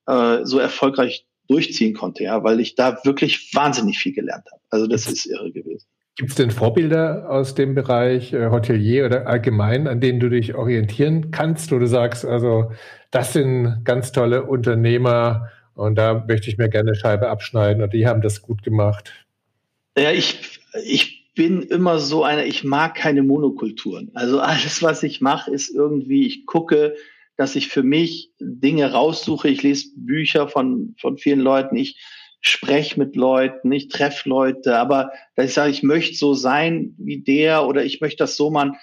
äh, so erfolgreich durchziehen konnte, ja, weil ich da wirklich wahnsinnig viel gelernt habe. Also das ist irre gewesen. Gibt es denn Vorbilder aus dem Bereich äh, Hotelier oder allgemein, an denen du dich orientieren kannst, wo du sagst, also das sind ganz tolle Unternehmer und da möchte ich mir gerne eine Scheibe abschneiden und die haben das gut gemacht? Ja, ich, ich bin immer so einer, ich mag keine Monokulturen. Also alles, was ich mache, ist irgendwie, ich gucke, dass ich für mich Dinge raussuche. Ich lese Bücher von, von vielen Leuten. Ich spreche mit Leuten, ich treffe Leute, aber dass ich sage, ich möchte so sein wie der oder ich möchte das so machen,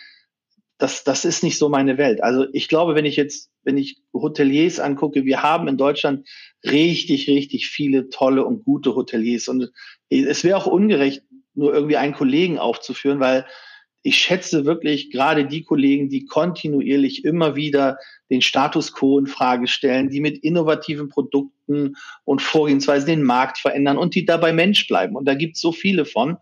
das, das ist nicht so meine Welt. Also ich glaube, wenn ich jetzt, wenn ich Hoteliers angucke, wir haben in Deutschland richtig, richtig viele tolle und gute Hoteliers. Und es wäre auch ungerecht, nur irgendwie einen Kollegen aufzuführen, weil ich schätze wirklich gerade die Kollegen, die kontinuierlich immer wieder den Status quo in Frage stellen, die mit innovativen Produkten und Vorgehensweisen den Markt verändern und die dabei Mensch bleiben. Und da gibt es so viele von.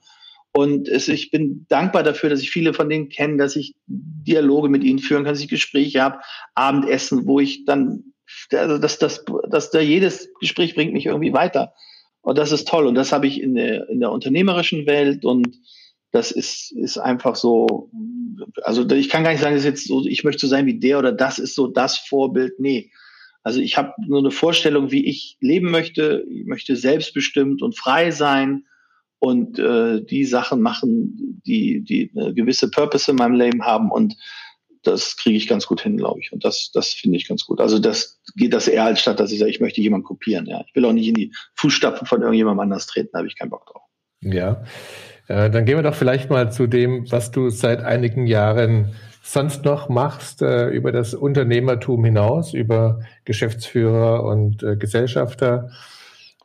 Und es, ich bin dankbar dafür, dass ich viele von denen kenne, dass ich Dialoge mit ihnen führen kann, dass ich Gespräche habe, Abendessen, wo ich dann, also dass, dass, dass da jedes Gespräch bringt mich irgendwie weiter. Und das ist toll. Und das habe ich in der, in der unternehmerischen Welt und das ist, ist einfach so, also ich kann gar nicht sagen, das ist jetzt so, ich möchte so sein wie der oder das ist so das Vorbild. Nee. Also ich habe nur eine Vorstellung, wie ich leben möchte. Ich möchte selbstbestimmt und frei sein und äh, die Sachen machen, die, die eine gewisse Purpose in meinem Leben haben und das kriege ich ganz gut hin, glaube ich. Und das, das finde ich ganz gut. Also das geht das eher als statt, dass ich sage, ich möchte jemanden kopieren. Ja, ich will auch nicht in die Fußstapfen von irgendjemandem anders treten. Da habe ich keinen Bock drauf. Ja, äh, dann gehen wir doch vielleicht mal zu dem, was du seit einigen Jahren sonst noch machst, äh, über das Unternehmertum hinaus, über Geschäftsführer und äh, Gesellschafter.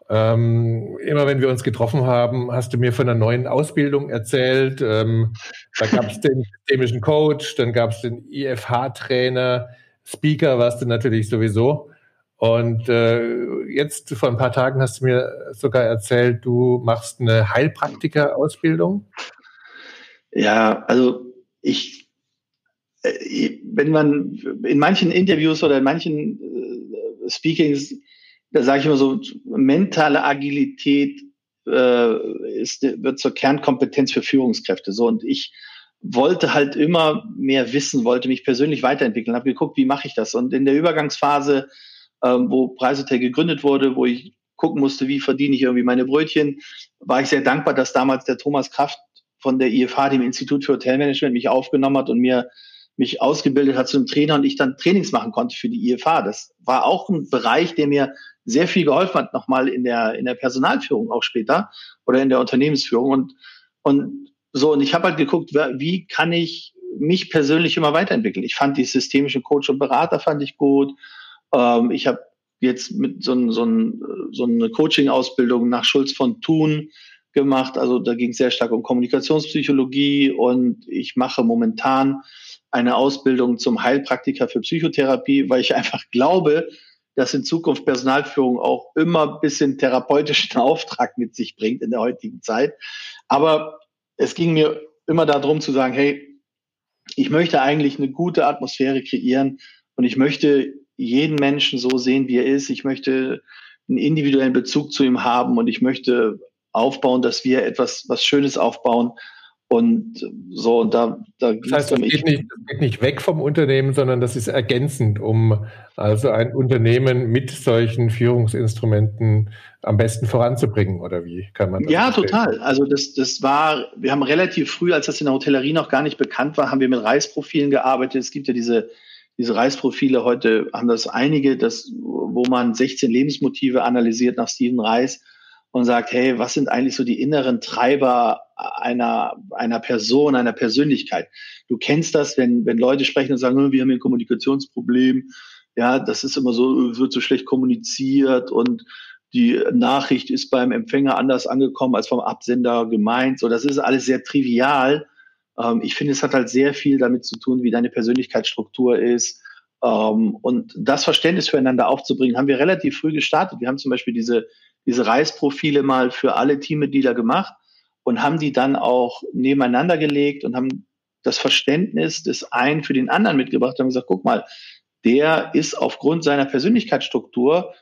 Ähm, immer wenn wir uns getroffen haben, hast du mir von einer neuen Ausbildung erzählt. Ähm, da gab es den systemischen Coach, dann gab es den IFH-Trainer, Speaker warst du natürlich sowieso. Und äh, jetzt vor ein paar Tagen hast du mir sogar erzählt, du machst eine Heilpraktiker-Ausbildung. Ja, also ich, äh, wenn man in manchen Interviews oder in manchen äh, Speakings, da sage ich immer so, mentale Agilität äh, ist, wird zur Kernkompetenz für Führungskräfte. So und ich wollte halt immer mehr wissen, wollte mich persönlich weiterentwickeln, habe geguckt, wie mache ich das? Und in der Übergangsphase ähm, wo Preishotel gegründet wurde, wo ich gucken musste, wie verdiene ich irgendwie meine Brötchen, war ich sehr dankbar, dass damals der Thomas Kraft von der IFH, dem Institut für Hotelmanagement, mich aufgenommen hat und mir mich ausgebildet hat zum Trainer und ich dann Trainings machen konnte für die IFH. Das war auch ein Bereich, der mir sehr viel geholfen hat, nochmal in der, in der Personalführung auch später oder in der Unternehmensführung. Und, und so, und ich habe halt geguckt, wie kann ich mich persönlich immer weiterentwickeln. Ich fand die systemischen Coach und Berater fand ich gut. Ähm, ich habe jetzt mit so, so, so eine Coaching-Ausbildung nach Schulz von Thun gemacht. Also da ging es sehr stark um Kommunikationspsychologie und ich mache momentan eine Ausbildung zum Heilpraktiker für Psychotherapie, weil ich einfach glaube, dass in Zukunft Personalführung auch immer ein bisschen therapeutischen Auftrag mit sich bringt in der heutigen Zeit. Aber es ging mir immer darum zu sagen, hey, ich möchte eigentlich eine gute Atmosphäre kreieren und ich möchte jeden Menschen so sehen, wie er ist. Ich möchte einen individuellen Bezug zu ihm haben und ich möchte aufbauen, dass wir etwas was Schönes aufbauen. Und so, und da, da das heißt, es geht, nicht, das geht nicht weg vom Unternehmen, sondern das ist ergänzend, um also ein Unternehmen mit solchen Führungsinstrumenten am besten voranzubringen, oder wie kann man das? Ja, verstehen? total. Also das, das war, wir haben relativ früh, als das in der Hotellerie noch gar nicht bekannt war, haben wir mit Reisprofilen gearbeitet. Es gibt ja diese diese Reisprofile heute haben das einige, das, wo man 16 Lebensmotive analysiert nach Steven Reis und sagt, hey, was sind eigentlich so die inneren Treiber einer, einer Person, einer Persönlichkeit? Du kennst das, wenn, wenn Leute sprechen und sagen, wir haben ein Kommunikationsproblem. Ja, das ist immer so, wird so schlecht kommuniziert und die Nachricht ist beim Empfänger anders angekommen als vom Absender gemeint. So, das ist alles sehr trivial. Ähm, ich finde, es hat halt sehr viel damit zu tun, wie deine Persönlichkeitsstruktur ist. Ähm, und das Verständnis füreinander aufzubringen, haben wir relativ früh gestartet. Wir haben zum Beispiel diese, diese Reisprofile mal für alle Teammitglieder gemacht und haben die dann auch nebeneinander gelegt und haben das Verständnis des einen für den anderen mitgebracht und haben gesagt, guck mal, der ist aufgrund seiner Persönlichkeitsstruktur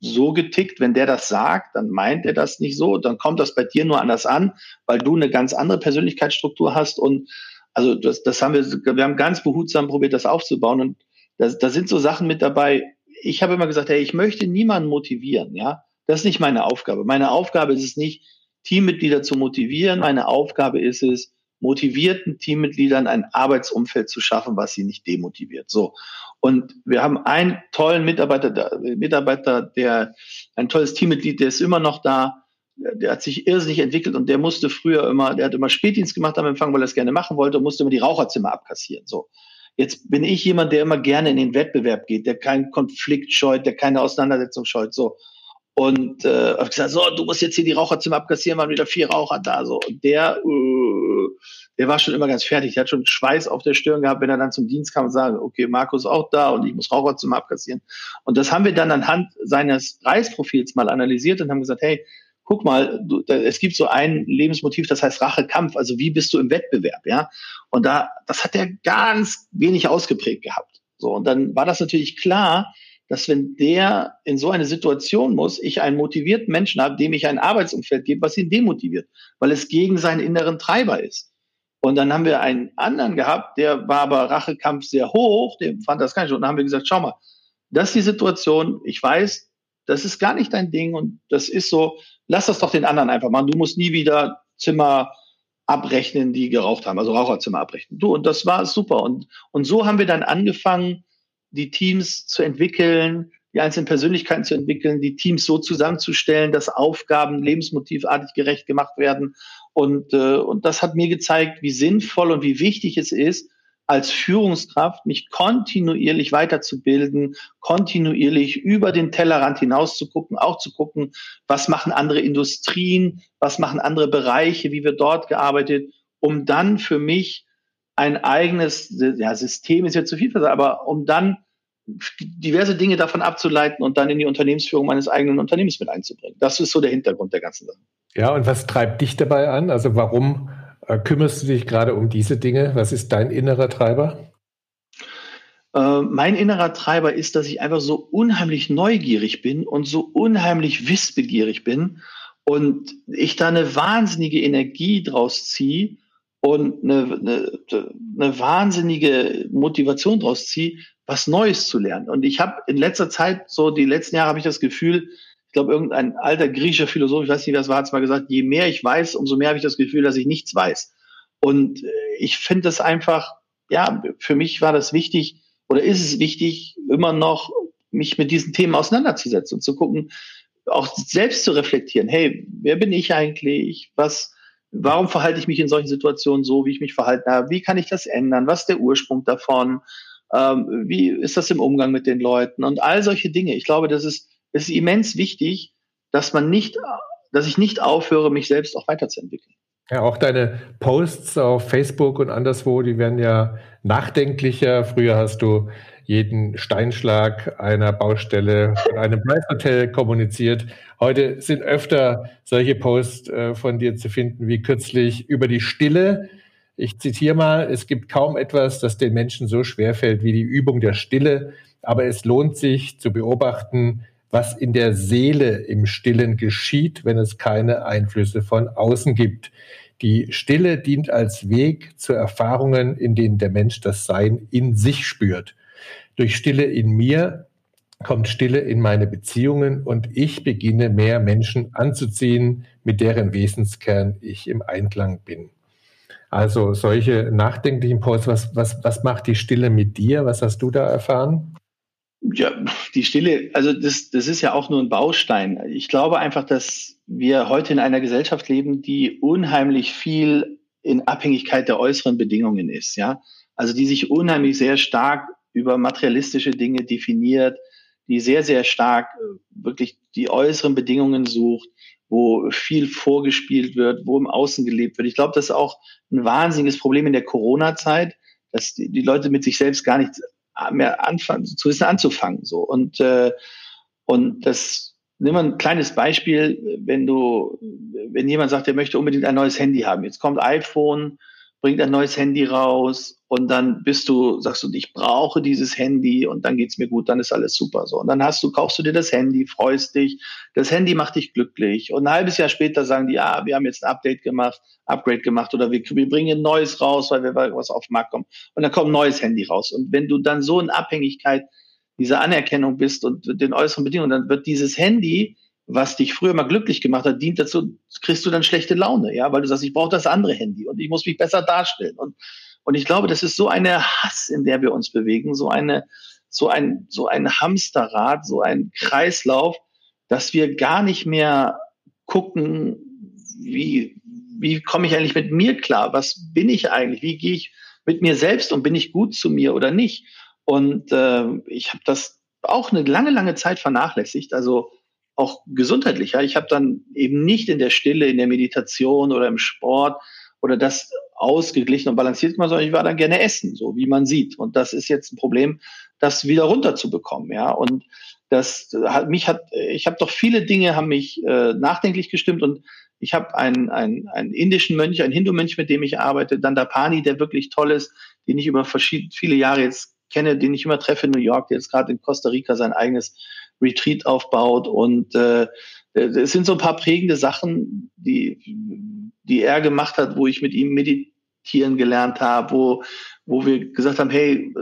so getickt, wenn der das sagt, dann meint er das nicht so, dann kommt das bei dir nur anders an, weil du eine ganz andere Persönlichkeitsstruktur hast und also das, das haben wir, wir haben ganz behutsam probiert, das aufzubauen und da, da sind so Sachen mit dabei. Ich habe immer gesagt, hey, ich möchte niemanden motivieren, ja. Das ist nicht meine Aufgabe. Meine Aufgabe ist es nicht, Teammitglieder zu motivieren. Meine Aufgabe ist es, motivierten Teammitgliedern ein Arbeitsumfeld zu schaffen, was sie nicht demotiviert. So. Und wir haben einen tollen Mitarbeiter, Mitarbeiter, der ein tolles Teammitglied, der ist immer noch da. Der hat sich irrsinnig entwickelt und der musste früher immer, der hat immer Spätdienst gemacht am Empfang, weil er es gerne machen wollte und musste immer die Raucherzimmer abkassieren. So. Jetzt bin ich jemand, der immer gerne in den Wettbewerb geht, der keinen Konflikt scheut, der keine Auseinandersetzung scheut. So. Und äh, habe gesagt, so, du musst jetzt hier die Raucherzimmer abkassieren, waren wieder vier Raucher da. So. Und der, äh, der war schon immer ganz fertig. Der hat schon Schweiß auf der Stirn gehabt, wenn er dann zum Dienst kam und sagte, okay, Markus auch da und ich muss Raucherzimmer abkassieren. Und das haben wir dann anhand seines Preisprofils mal analysiert und haben gesagt, hey, guck mal, du, da, es gibt so ein Lebensmotiv, das heißt Rachekampf. Also wie bist du im Wettbewerb, ja? Und da, das hat er ganz wenig ausgeprägt gehabt. So, und dann war das natürlich klar, dass wenn der in so eine Situation muss, ich einen motivierten Menschen habe, dem ich ein Arbeitsumfeld gebe, was ihn demotiviert, weil es gegen seinen inneren Treiber ist. Und dann haben wir einen anderen gehabt, der war aber Rachekampf sehr hoch, dem fand das gar nicht. Und dann haben wir gesagt, schau mal, das ist die Situation, ich weiß, das ist gar nicht dein Ding und das ist so, lass das doch den anderen einfach machen. Du musst nie wieder Zimmer abrechnen, die geraucht haben, also Raucherzimmer abrechnen. Du, und das war super. Und, und so haben wir dann angefangen, die Teams zu entwickeln, die einzelnen Persönlichkeiten zu entwickeln, die Teams so zusammenzustellen, dass Aufgaben lebensmotivartig gerecht gemacht werden. Und, äh, und das hat mir gezeigt, wie sinnvoll und wie wichtig es ist, als Führungskraft mich kontinuierlich weiterzubilden, kontinuierlich über den Tellerrand hinaus zu gucken, auch zu gucken, was machen andere Industrien, was machen andere Bereiche, wie wird dort gearbeitet, um dann für mich ein eigenes ja, System ist jetzt zu viel aber um dann diverse Dinge davon abzuleiten und dann in die Unternehmensführung meines eigenen Unternehmens mit einzubringen. Das ist so der Hintergrund der ganzen Sache. Ja, und was treibt dich dabei an? Also warum äh, kümmerst du dich gerade um diese Dinge? Was ist dein innerer Treiber? Äh, mein innerer Treiber ist, dass ich einfach so unheimlich neugierig bin und so unheimlich wissbegierig bin und ich da eine wahnsinnige Energie draus ziehe und eine, eine, eine wahnsinnige Motivation draus ziehe, was Neues zu lernen. Und ich habe in letzter Zeit, so die letzten Jahre, habe ich das Gefühl, ich glaube, irgendein alter griechischer Philosoph, ich weiß nicht, wer es war, hat es mal gesagt, je mehr ich weiß, umso mehr habe ich das Gefühl, dass ich nichts weiß. Und äh, ich finde das einfach, ja, für mich war das wichtig oder ist es wichtig, immer noch mich mit diesen Themen auseinanderzusetzen und zu gucken, auch selbst zu reflektieren. Hey, wer bin ich eigentlich? Was, Warum verhalte ich mich in solchen Situationen so, wie ich mich verhalten habe? Wie kann ich das ändern? Was ist der Ursprung davon? Ähm, wie ist das im Umgang mit den Leuten? Und all solche Dinge. Ich glaube, das ist, das ist immens wichtig, dass man nicht, dass ich nicht aufhöre, mich selbst auch weiterzuentwickeln. Ja, auch deine Posts auf Facebook und anderswo, die werden ja nachdenklicher. Früher hast du jeden Steinschlag einer Baustelle von einem Preishotel kommuniziert. Heute sind öfter solche Posts äh, von dir zu finden, wie kürzlich über die Stille. Ich zitiere mal, es gibt kaum etwas, das den Menschen so schwer fällt wie die Übung der Stille, aber es lohnt sich zu beobachten, was in der Seele im Stillen geschieht, wenn es keine Einflüsse von außen gibt. Die Stille dient als Weg zu Erfahrungen, in denen der Mensch das Sein in sich spürt. Durch Stille in mir kommt Stille in meine Beziehungen und ich beginne mehr Menschen anzuziehen, mit deren Wesenskern ich im Einklang bin. Also solche nachdenklichen Posts, was, was, was macht die Stille mit dir? Was hast du da erfahren? Ja, die Stille, also das, das ist ja auch nur ein Baustein. Ich glaube einfach, dass wir heute in einer Gesellschaft leben, die unheimlich viel in Abhängigkeit der äußeren Bedingungen ist, ja. Also die sich unheimlich sehr stark über materialistische Dinge definiert, die sehr, sehr stark äh, wirklich die äußeren Bedingungen sucht, wo viel vorgespielt wird, wo im Außen gelebt wird. Ich glaube, das ist auch ein wahnsinniges Problem in der Corona-Zeit, dass die, die Leute mit sich selbst gar nicht mehr anfangen, zu wissen anzufangen. So. Und, äh, und das, nimm mal ein kleines Beispiel, wenn du, wenn jemand sagt, er möchte unbedingt ein neues Handy haben. Jetzt kommt iPhone, bringt ein neues Handy raus und dann bist du, sagst du, ich brauche dieses Handy und dann geht's mir gut, dann ist alles super so. Und dann hast du, kaufst du dir das Handy, freust dich, das Handy macht dich glücklich. Und ein halbes Jahr später sagen die, ja, wir haben jetzt ein Update gemacht, Upgrade gemacht oder wir, wir bringen ein neues raus, weil wir was auf den Markt kommen. Und dann kommt ein neues Handy raus. Und wenn du dann so in Abhängigkeit dieser Anerkennung bist und den äußeren Bedingungen, dann wird dieses Handy was dich früher mal glücklich gemacht hat, dient dazu, kriegst du dann schlechte Laune, ja, weil du sagst, ich brauche das andere Handy und ich muss mich besser darstellen. Und, und ich glaube, das ist so eine Hass, in der wir uns bewegen, so eine, so ein, so ein Hamsterrad, so ein Kreislauf, dass wir gar nicht mehr gucken, wie, wie komme ich eigentlich mit mir klar? Was bin ich eigentlich? Wie gehe ich mit mir selbst und bin ich gut zu mir oder nicht? Und äh, ich habe das auch eine lange, lange Zeit vernachlässigt. Also auch gesundheitlich. Ja. Ich habe dann eben nicht in der Stille, in der Meditation oder im Sport oder das ausgeglichen und balanciert gemacht, sondern ich war dann gerne essen, so wie man sieht. Und das ist jetzt ein Problem, das wieder runterzubekommen. Ja. Und das hat mich hat, ich habe doch viele Dinge haben mich äh, nachdenklich gestimmt und ich habe einen, einen, einen indischen Mönch, einen Hindu-Mönch, mit dem ich arbeite, Dandapani, der wirklich toll ist, den ich über verschiedene, viele Jahre jetzt kenne, den ich immer treffe in New York, der jetzt gerade in Costa Rica sein eigenes Retreat aufbaut. Und äh, es sind so ein paar prägende Sachen, die, die er gemacht hat, wo ich mit ihm meditieren gelernt habe, wo, wo wir gesagt haben, hey,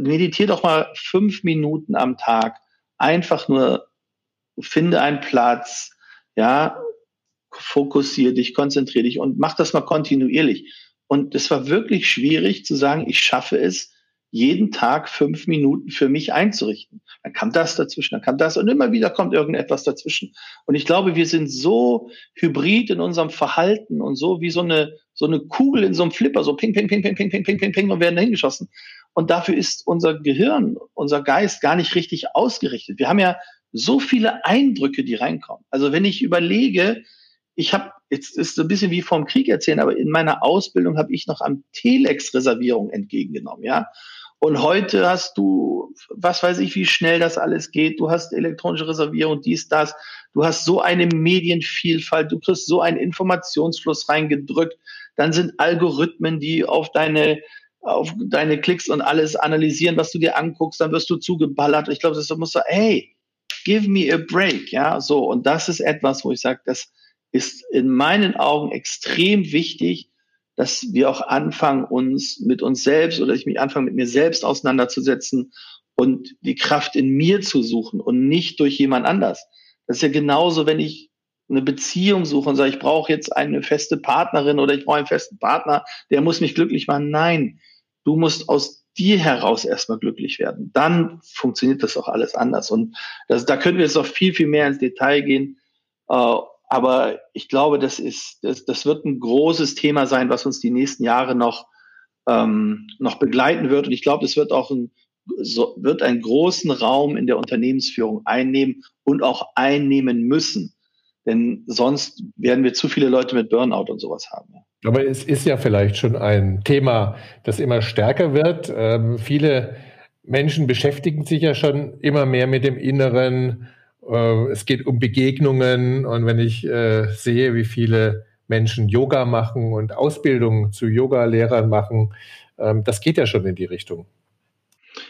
meditiere doch mal fünf Minuten am Tag. Einfach nur finde einen Platz, ja, fokussiere dich, konzentriere dich und mach das mal kontinuierlich. Und es war wirklich schwierig zu sagen, ich schaffe es, jeden Tag fünf Minuten für mich einzurichten. Dann kam das dazwischen, dann kam das und immer wieder kommt irgendetwas dazwischen. Und ich glaube, wir sind so hybrid in unserem Verhalten und so wie so eine, so eine Kugel in so einem Flipper, so ping, ping, ping, ping, ping, ping, ping, ping, ping und werden dahin geschossen. Und dafür ist unser Gehirn, unser Geist gar nicht richtig ausgerichtet. Wir haben ja so viele Eindrücke, die reinkommen. Also wenn ich überlege, ich habe, jetzt ist so ein bisschen wie vom Krieg erzählen, aber in meiner Ausbildung habe ich noch am Telex-Reservierung entgegengenommen, ja. Und heute hast du, was weiß ich, wie schnell das alles geht. Du hast elektronische Reservierung, dies, das. Du hast so eine Medienvielfalt. Du kriegst so einen Informationsfluss reingedrückt. Dann sind Algorithmen, die auf deine, auf deine Klicks und alles analysieren, was du dir anguckst. Dann wirst du zugeballert. Ich glaube, das muss so, hey, give me a break. Ja, so. Und das ist etwas, wo ich sage, das, ist in meinen Augen extrem wichtig, dass wir auch anfangen, uns mit uns selbst oder ich mich anfange, mit mir selbst auseinanderzusetzen und die Kraft in mir zu suchen und nicht durch jemand anders. Das ist ja genauso, wenn ich eine Beziehung suche und sage, ich brauche jetzt eine feste Partnerin oder ich brauche einen festen Partner, der muss mich glücklich machen. Nein, du musst aus dir heraus erstmal glücklich werden. Dann funktioniert das auch alles anders. Und das, da können wir jetzt noch viel, viel mehr ins Detail gehen. Äh, aber ich glaube, das ist, das, das wird ein großes Thema sein, was uns die nächsten Jahre noch, ähm, noch begleiten wird. Und ich glaube, es wird auch ein, so, wird einen großen Raum in der Unternehmensführung einnehmen und auch einnehmen müssen. Denn sonst werden wir zu viele Leute mit Burnout und sowas haben. Aber es ist ja vielleicht schon ein Thema, das immer stärker wird. Ähm, viele Menschen beschäftigen sich ja schon immer mehr mit dem inneren äh, es geht um Begegnungen und wenn ich äh, sehe, wie viele Menschen Yoga machen und Ausbildung zu Yoga-Lehrern machen, ähm, das geht ja schon in die Richtung.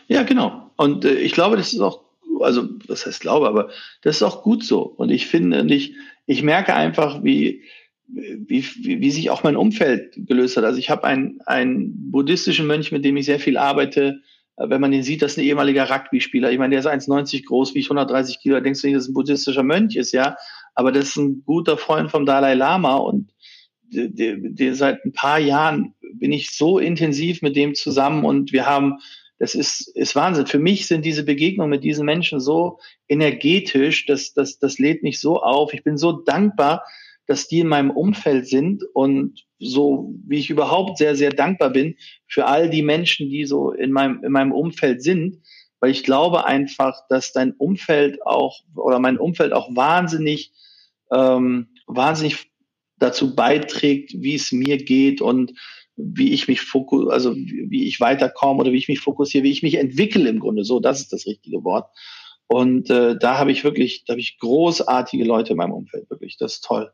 Ja, genau. Und äh, ich glaube, das ist auch, also was heißt glaube, aber das ist auch gut so. Und ich finde, ich, ich merke einfach, wie, wie, wie, wie sich auch mein Umfeld gelöst hat. Also ich habe einen, einen buddhistischen Mönch, mit dem ich sehr viel arbeite, wenn man den sieht, das ist ein ehemaliger Rugby-Spieler. Ich meine, der ist 1,90 groß, wie ich 130 Kilo. Da denkst du nicht, dass ein buddhistischer Mönch ist, ja. Aber das ist ein guter Freund vom Dalai Lama und der, der, der seit ein paar Jahren bin ich so intensiv mit dem zusammen und wir haben, das ist, ist Wahnsinn. Für mich sind diese Begegnungen mit diesen Menschen so energetisch, das, das, das lädt mich so auf. Ich bin so dankbar, dass die in meinem Umfeld sind und so wie ich überhaupt sehr, sehr dankbar bin für all die Menschen, die so in meinem, in meinem Umfeld sind, weil ich glaube einfach, dass dein Umfeld auch oder mein Umfeld auch wahnsinnig, ähm, wahnsinnig dazu beiträgt, wie es mir geht und wie ich mich fokus, also wie ich weiterkomme oder wie ich mich fokussiere, wie ich mich entwickle im Grunde. So, das ist das richtige Wort. Und äh, da habe ich wirklich, da habe ich großartige Leute in meinem Umfeld, wirklich. Das ist toll.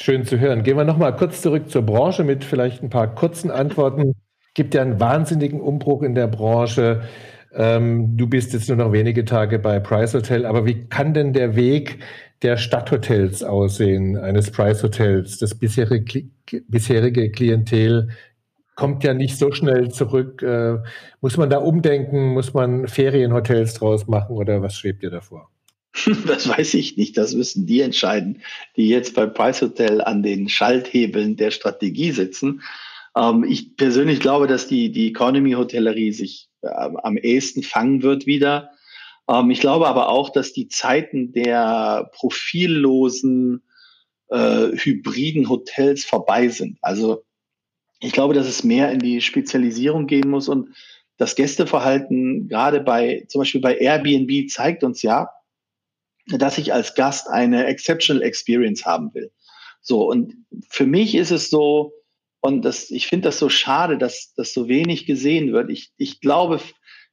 Schön zu hören. Gehen wir nochmal kurz zurück zur Branche mit vielleicht ein paar kurzen Antworten. Gibt ja einen wahnsinnigen Umbruch in der Branche. Ähm, du bist jetzt nur noch wenige Tage bei Price Hotel, aber wie kann denn der Weg der Stadthotels aussehen, eines Price Hotels? Das bisherige, bisherige Klientel kommt ja nicht so schnell zurück. Äh, muss man da umdenken? Muss man Ferienhotels draus machen oder was schwebt dir davor? Das weiß ich nicht. Das müssen die entscheiden, die jetzt bei Price Hotel an den Schalthebeln der Strategie sitzen. Ähm, ich persönlich glaube, dass die, die Economy-Hotellerie sich äh, am ehesten fangen wird wieder. Ähm, ich glaube aber auch, dass die Zeiten der profillosen, äh, hybriden Hotels vorbei sind. Also ich glaube, dass es mehr in die Spezialisierung gehen muss und das Gästeverhalten gerade bei, zum Beispiel bei Airbnb zeigt uns ja, dass ich als Gast eine exceptional experience haben will. So. Und für mich ist es so, und das, ich finde das so schade, dass das so wenig gesehen wird. Ich, ich glaube,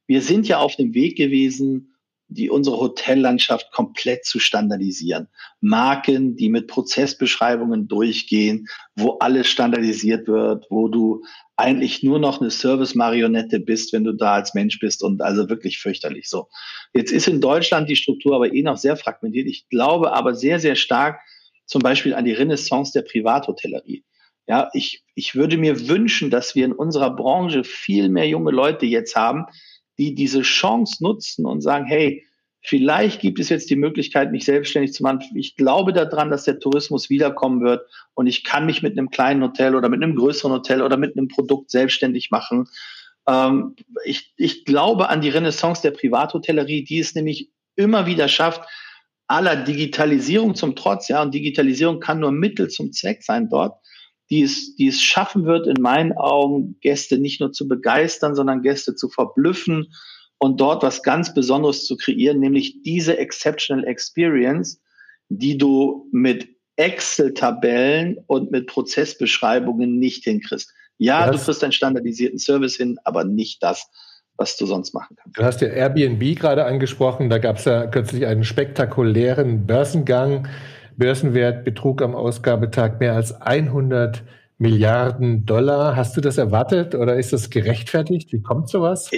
wir sind ja auf dem Weg gewesen, die unsere Hotellandschaft komplett zu standardisieren. Marken, die mit Prozessbeschreibungen durchgehen, wo alles standardisiert wird, wo du eigentlich nur noch eine Service-Marionette bist, wenn du da als Mensch bist und also wirklich fürchterlich so. Jetzt ist in Deutschland die Struktur aber eh noch sehr fragmentiert. Ich glaube aber sehr, sehr stark zum Beispiel an die Renaissance der Privathotellerie. Ja, ich, ich würde mir wünschen, dass wir in unserer Branche viel mehr junge Leute jetzt haben, die diese Chance nutzen und sagen, hey, vielleicht gibt es jetzt die Möglichkeit, mich selbstständig zu machen. Ich glaube daran, dass der Tourismus wiederkommen wird und ich kann mich mit einem kleinen Hotel oder mit einem größeren Hotel oder mit einem Produkt selbstständig machen. Ähm, ich, ich glaube an die Renaissance der Privathotellerie, die es nämlich immer wieder schafft, aller Digitalisierung zum Trotz, ja, und Digitalisierung kann nur Mittel zum Zweck sein dort, die es, die es schaffen wird, in meinen Augen Gäste nicht nur zu begeistern, sondern Gäste zu verblüffen und dort was ganz Besonderes zu kreieren, nämlich diese Exceptional Experience, die du mit Excel-Tabellen und mit Prozessbeschreibungen nicht hinkriegst. Ja, du, du kriegst einen standardisierten Service hin, aber nicht das, was du sonst machen kannst. Du hast ja Airbnb gerade angesprochen. Da gab es ja kürzlich einen spektakulären Börsengang. Börsenwert betrug am Ausgabetag mehr als 100 Milliarden Dollar. Hast du das erwartet oder ist das gerechtfertigt? Wie kommt sowas?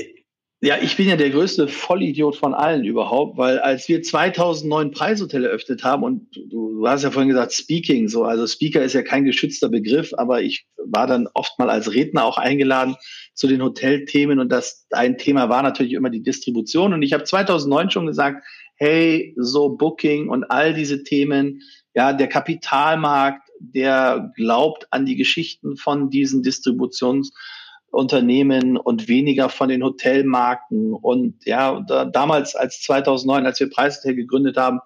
Ja, ich bin ja der größte Vollidiot von allen überhaupt, weil als wir 2009 Preishotel eröffnet haben und du, du hast ja vorhin gesagt Speaking, so also Speaker ist ja kein geschützter Begriff, aber ich war dann oft mal als Redner auch eingeladen zu den Hotelthemen und das ein Thema war natürlich immer die Distribution und ich habe 2009 schon gesagt, hey, so Booking und all diese Themen, ja, der Kapitalmarkt, der glaubt an die Geschichten von diesen Distributionsunternehmen und weniger von den Hotelmarken. Und ja, da, damals als 2009, als wir Preishotel gegründet haben,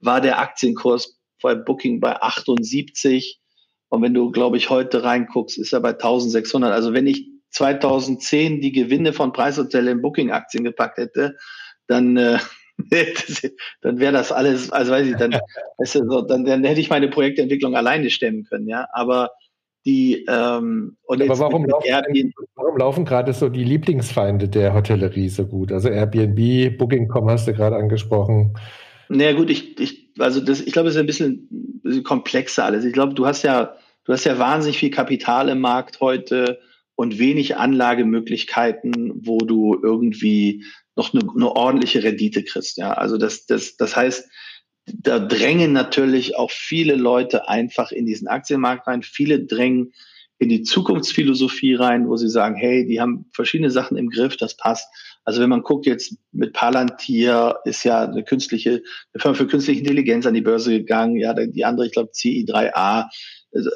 war der Aktienkurs bei Booking bei 78. Und wenn du, glaube ich, heute reinguckst, ist er bei 1600. Also wenn ich 2010 die Gewinne von Preishotel in Booking-Aktien gepackt hätte, dann äh, dann wäre das alles, also weiß ich, dann, weißt du, so, dann, dann hätte ich meine Projektentwicklung alleine stemmen können, ja. Aber die ähm, und Aber warum laufen, warum laufen gerade so die Lieblingsfeinde der Hotellerie so gut? Also Airbnb, Booking.com hast du gerade angesprochen. Naja gut, ich, ich, also das, ich glaube, es ist ein bisschen, ein bisschen komplexer alles. Ich glaube, du hast ja, du hast ja wahnsinnig viel Kapital im Markt heute und wenig Anlagemöglichkeiten, wo du irgendwie noch eine, eine ordentliche Rendite kriegst. Ja, also das, das, das heißt, da drängen natürlich auch viele Leute einfach in diesen Aktienmarkt rein. Viele drängen in die Zukunftsphilosophie rein, wo sie sagen, hey, die haben verschiedene Sachen im Griff, das passt. Also wenn man guckt jetzt mit Palantir, ist ja eine künstliche, eine Firma für künstliche Intelligenz an die Börse gegangen, ja, die andere, ich glaube, CI3A,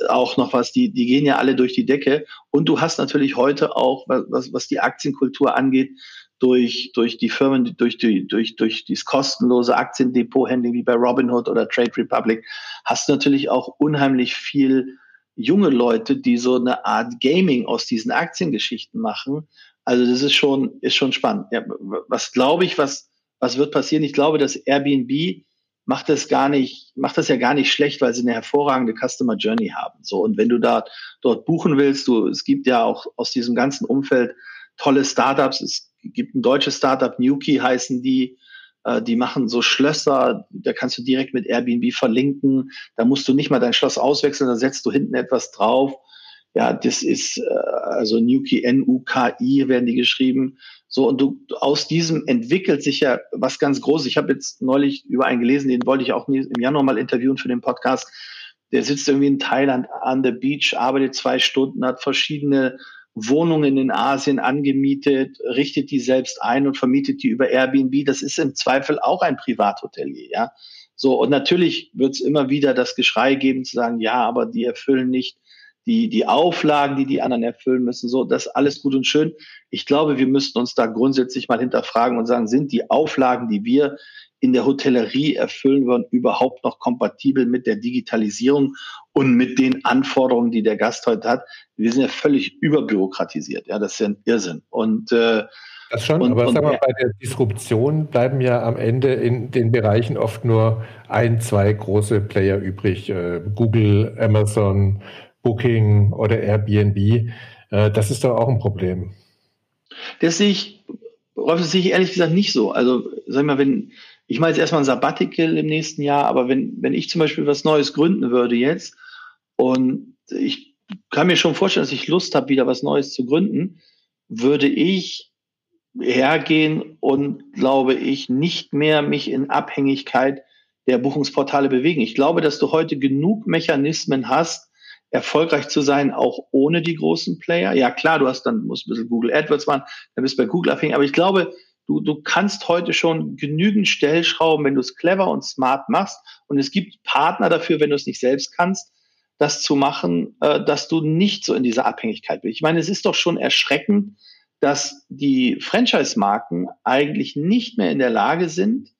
auch noch was, die, die gehen ja alle durch die Decke. Und du hast natürlich heute auch, was, was die Aktienkultur angeht, durch, durch die Firmen, durch, die, durch, durch dieses kostenlose Aktiendepot-Handling wie bei Robinhood oder Trade Republic, hast du natürlich auch unheimlich viel junge Leute, die so eine Art Gaming aus diesen Aktiengeschichten machen. Also das ist schon, ist schon spannend. Ja, was glaube ich, was, was wird passieren? Ich glaube, dass Airbnb macht das gar nicht, macht das ja gar nicht schlecht, weil sie eine hervorragende Customer Journey haben. So. Und wenn du da dort buchen willst, du, es gibt ja auch aus diesem ganzen Umfeld tolle Startups. Es gibt ein deutsches Startup, Nuki heißen die, äh, die machen so Schlösser, da kannst du direkt mit Airbnb verlinken. Da musst du nicht mal dein Schloss auswechseln, da setzt du hinten etwas drauf. Ja, das ist äh, also Nuki, N-U-K-I werden die geschrieben. So, und du aus diesem entwickelt sich ja was ganz Großes. Ich habe jetzt neulich über einen gelesen, den wollte ich auch im Januar mal interviewen für den Podcast. Der sitzt irgendwie in Thailand an der Beach, arbeitet zwei Stunden, hat verschiedene Wohnungen in Asien angemietet, richtet die selbst ein und vermietet die über Airbnb. Das ist im Zweifel auch ein Privathotelier, ja. So, und natürlich wird es immer wieder das Geschrei geben zu sagen, ja, aber die erfüllen nicht die, die Auflagen, die die anderen erfüllen müssen. So, das alles gut und schön. Ich glaube, wir müssten uns da grundsätzlich mal hinterfragen und sagen, sind die Auflagen, die wir in der Hotellerie erfüllen wollen, überhaupt noch kompatibel mit der Digitalisierung und mit den Anforderungen, die der Gast heute hat? Wir sind ja völlig überbürokratisiert. Ja, das ist ja ein Irrsinn. Und äh, das schon, und, aber und, sag mal, bei der Disruption bleiben ja am Ende in den Bereichen oft nur ein, zwei große Player übrig. Äh, Google, Amazon, Booking oder Airbnb. Äh, das ist doch auch ein Problem. Das sehe ich, das sehe ich ehrlich gesagt nicht so. Also, sag mal, wenn, ich mache jetzt erstmal ein Sabbatical im nächsten Jahr, aber wenn, wenn ich zum Beispiel was Neues gründen würde jetzt und ich kann mir schon vorstellen, dass ich Lust habe, wieder was Neues zu gründen, würde ich hergehen und glaube ich nicht mehr mich in Abhängigkeit der Buchungsportale bewegen. Ich glaube, dass du heute genug Mechanismen hast, erfolgreich zu sein, auch ohne die großen Player. Ja, klar, du hast dann, musst ein bisschen Google AdWords machen, dann bist du bei Google abhängig. Aber ich glaube, du, du kannst heute schon genügend Stellschrauben, wenn du es clever und smart machst. Und es gibt Partner dafür, wenn du es nicht selbst kannst, das zu machen, äh, dass du nicht so in dieser Abhängigkeit bist. Ich meine, es ist doch schon erschreckend, dass die Franchise-Marken eigentlich nicht mehr in der Lage sind,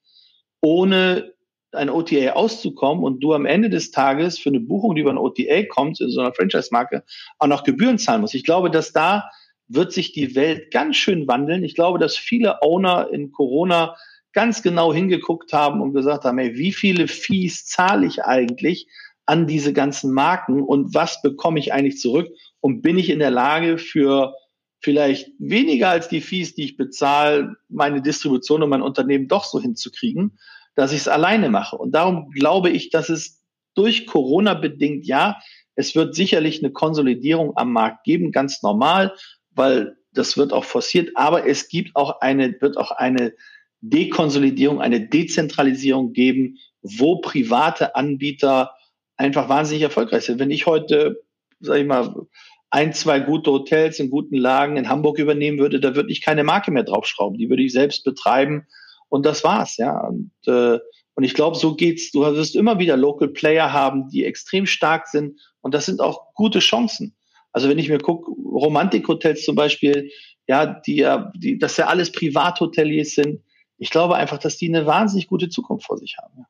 ohne ein OTA auszukommen und du am Ende des Tages für eine Buchung, die über ein OTA kommt, in so einer Franchise-Marke, auch noch Gebühren zahlen musst. Ich glaube, dass da wird sich die Welt ganz schön wandeln. Ich glaube, dass viele Owner in Corona ganz genau hingeguckt haben und gesagt haben, ey, wie viele Fees zahle ich eigentlich an diese ganzen Marken und was bekomme ich eigentlich zurück und bin ich in der Lage für vielleicht weniger als die Fees, die ich bezahle, meine Distribution und mein Unternehmen doch so hinzukriegen dass ich es alleine mache. Und darum glaube ich, dass es durch Corona bedingt, ja, es wird sicherlich eine Konsolidierung am Markt geben, ganz normal, weil das wird auch forciert, aber es gibt auch eine, wird auch eine Dekonsolidierung, eine Dezentralisierung geben, wo private Anbieter einfach wahnsinnig erfolgreich sind. Wenn ich heute, sag ich mal, ein, zwei gute Hotels in guten Lagen in Hamburg übernehmen würde, da würde ich keine Marke mehr draufschrauben. Die würde ich selbst betreiben und das war's, ja. Und, äh, und ich glaube, so geht's. Du wirst immer wieder Local Player haben, die extrem stark sind. Und das sind auch gute Chancen. Also wenn ich mir gucke, Romantikhotels zum Beispiel, ja, die ja, die, dass ja alles Privathoteliers sind. Ich glaube einfach, dass die eine wahnsinnig gute Zukunft vor sich haben.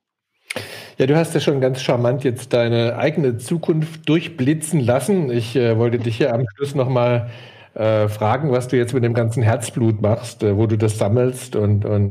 Ja. Du hast ja schon ganz charmant jetzt deine eigene Zukunft durchblitzen lassen. Ich äh, wollte dich ja am Schluss nochmal äh, fragen, was du jetzt mit dem ganzen Herzblut machst, äh, wo du das sammelst und, und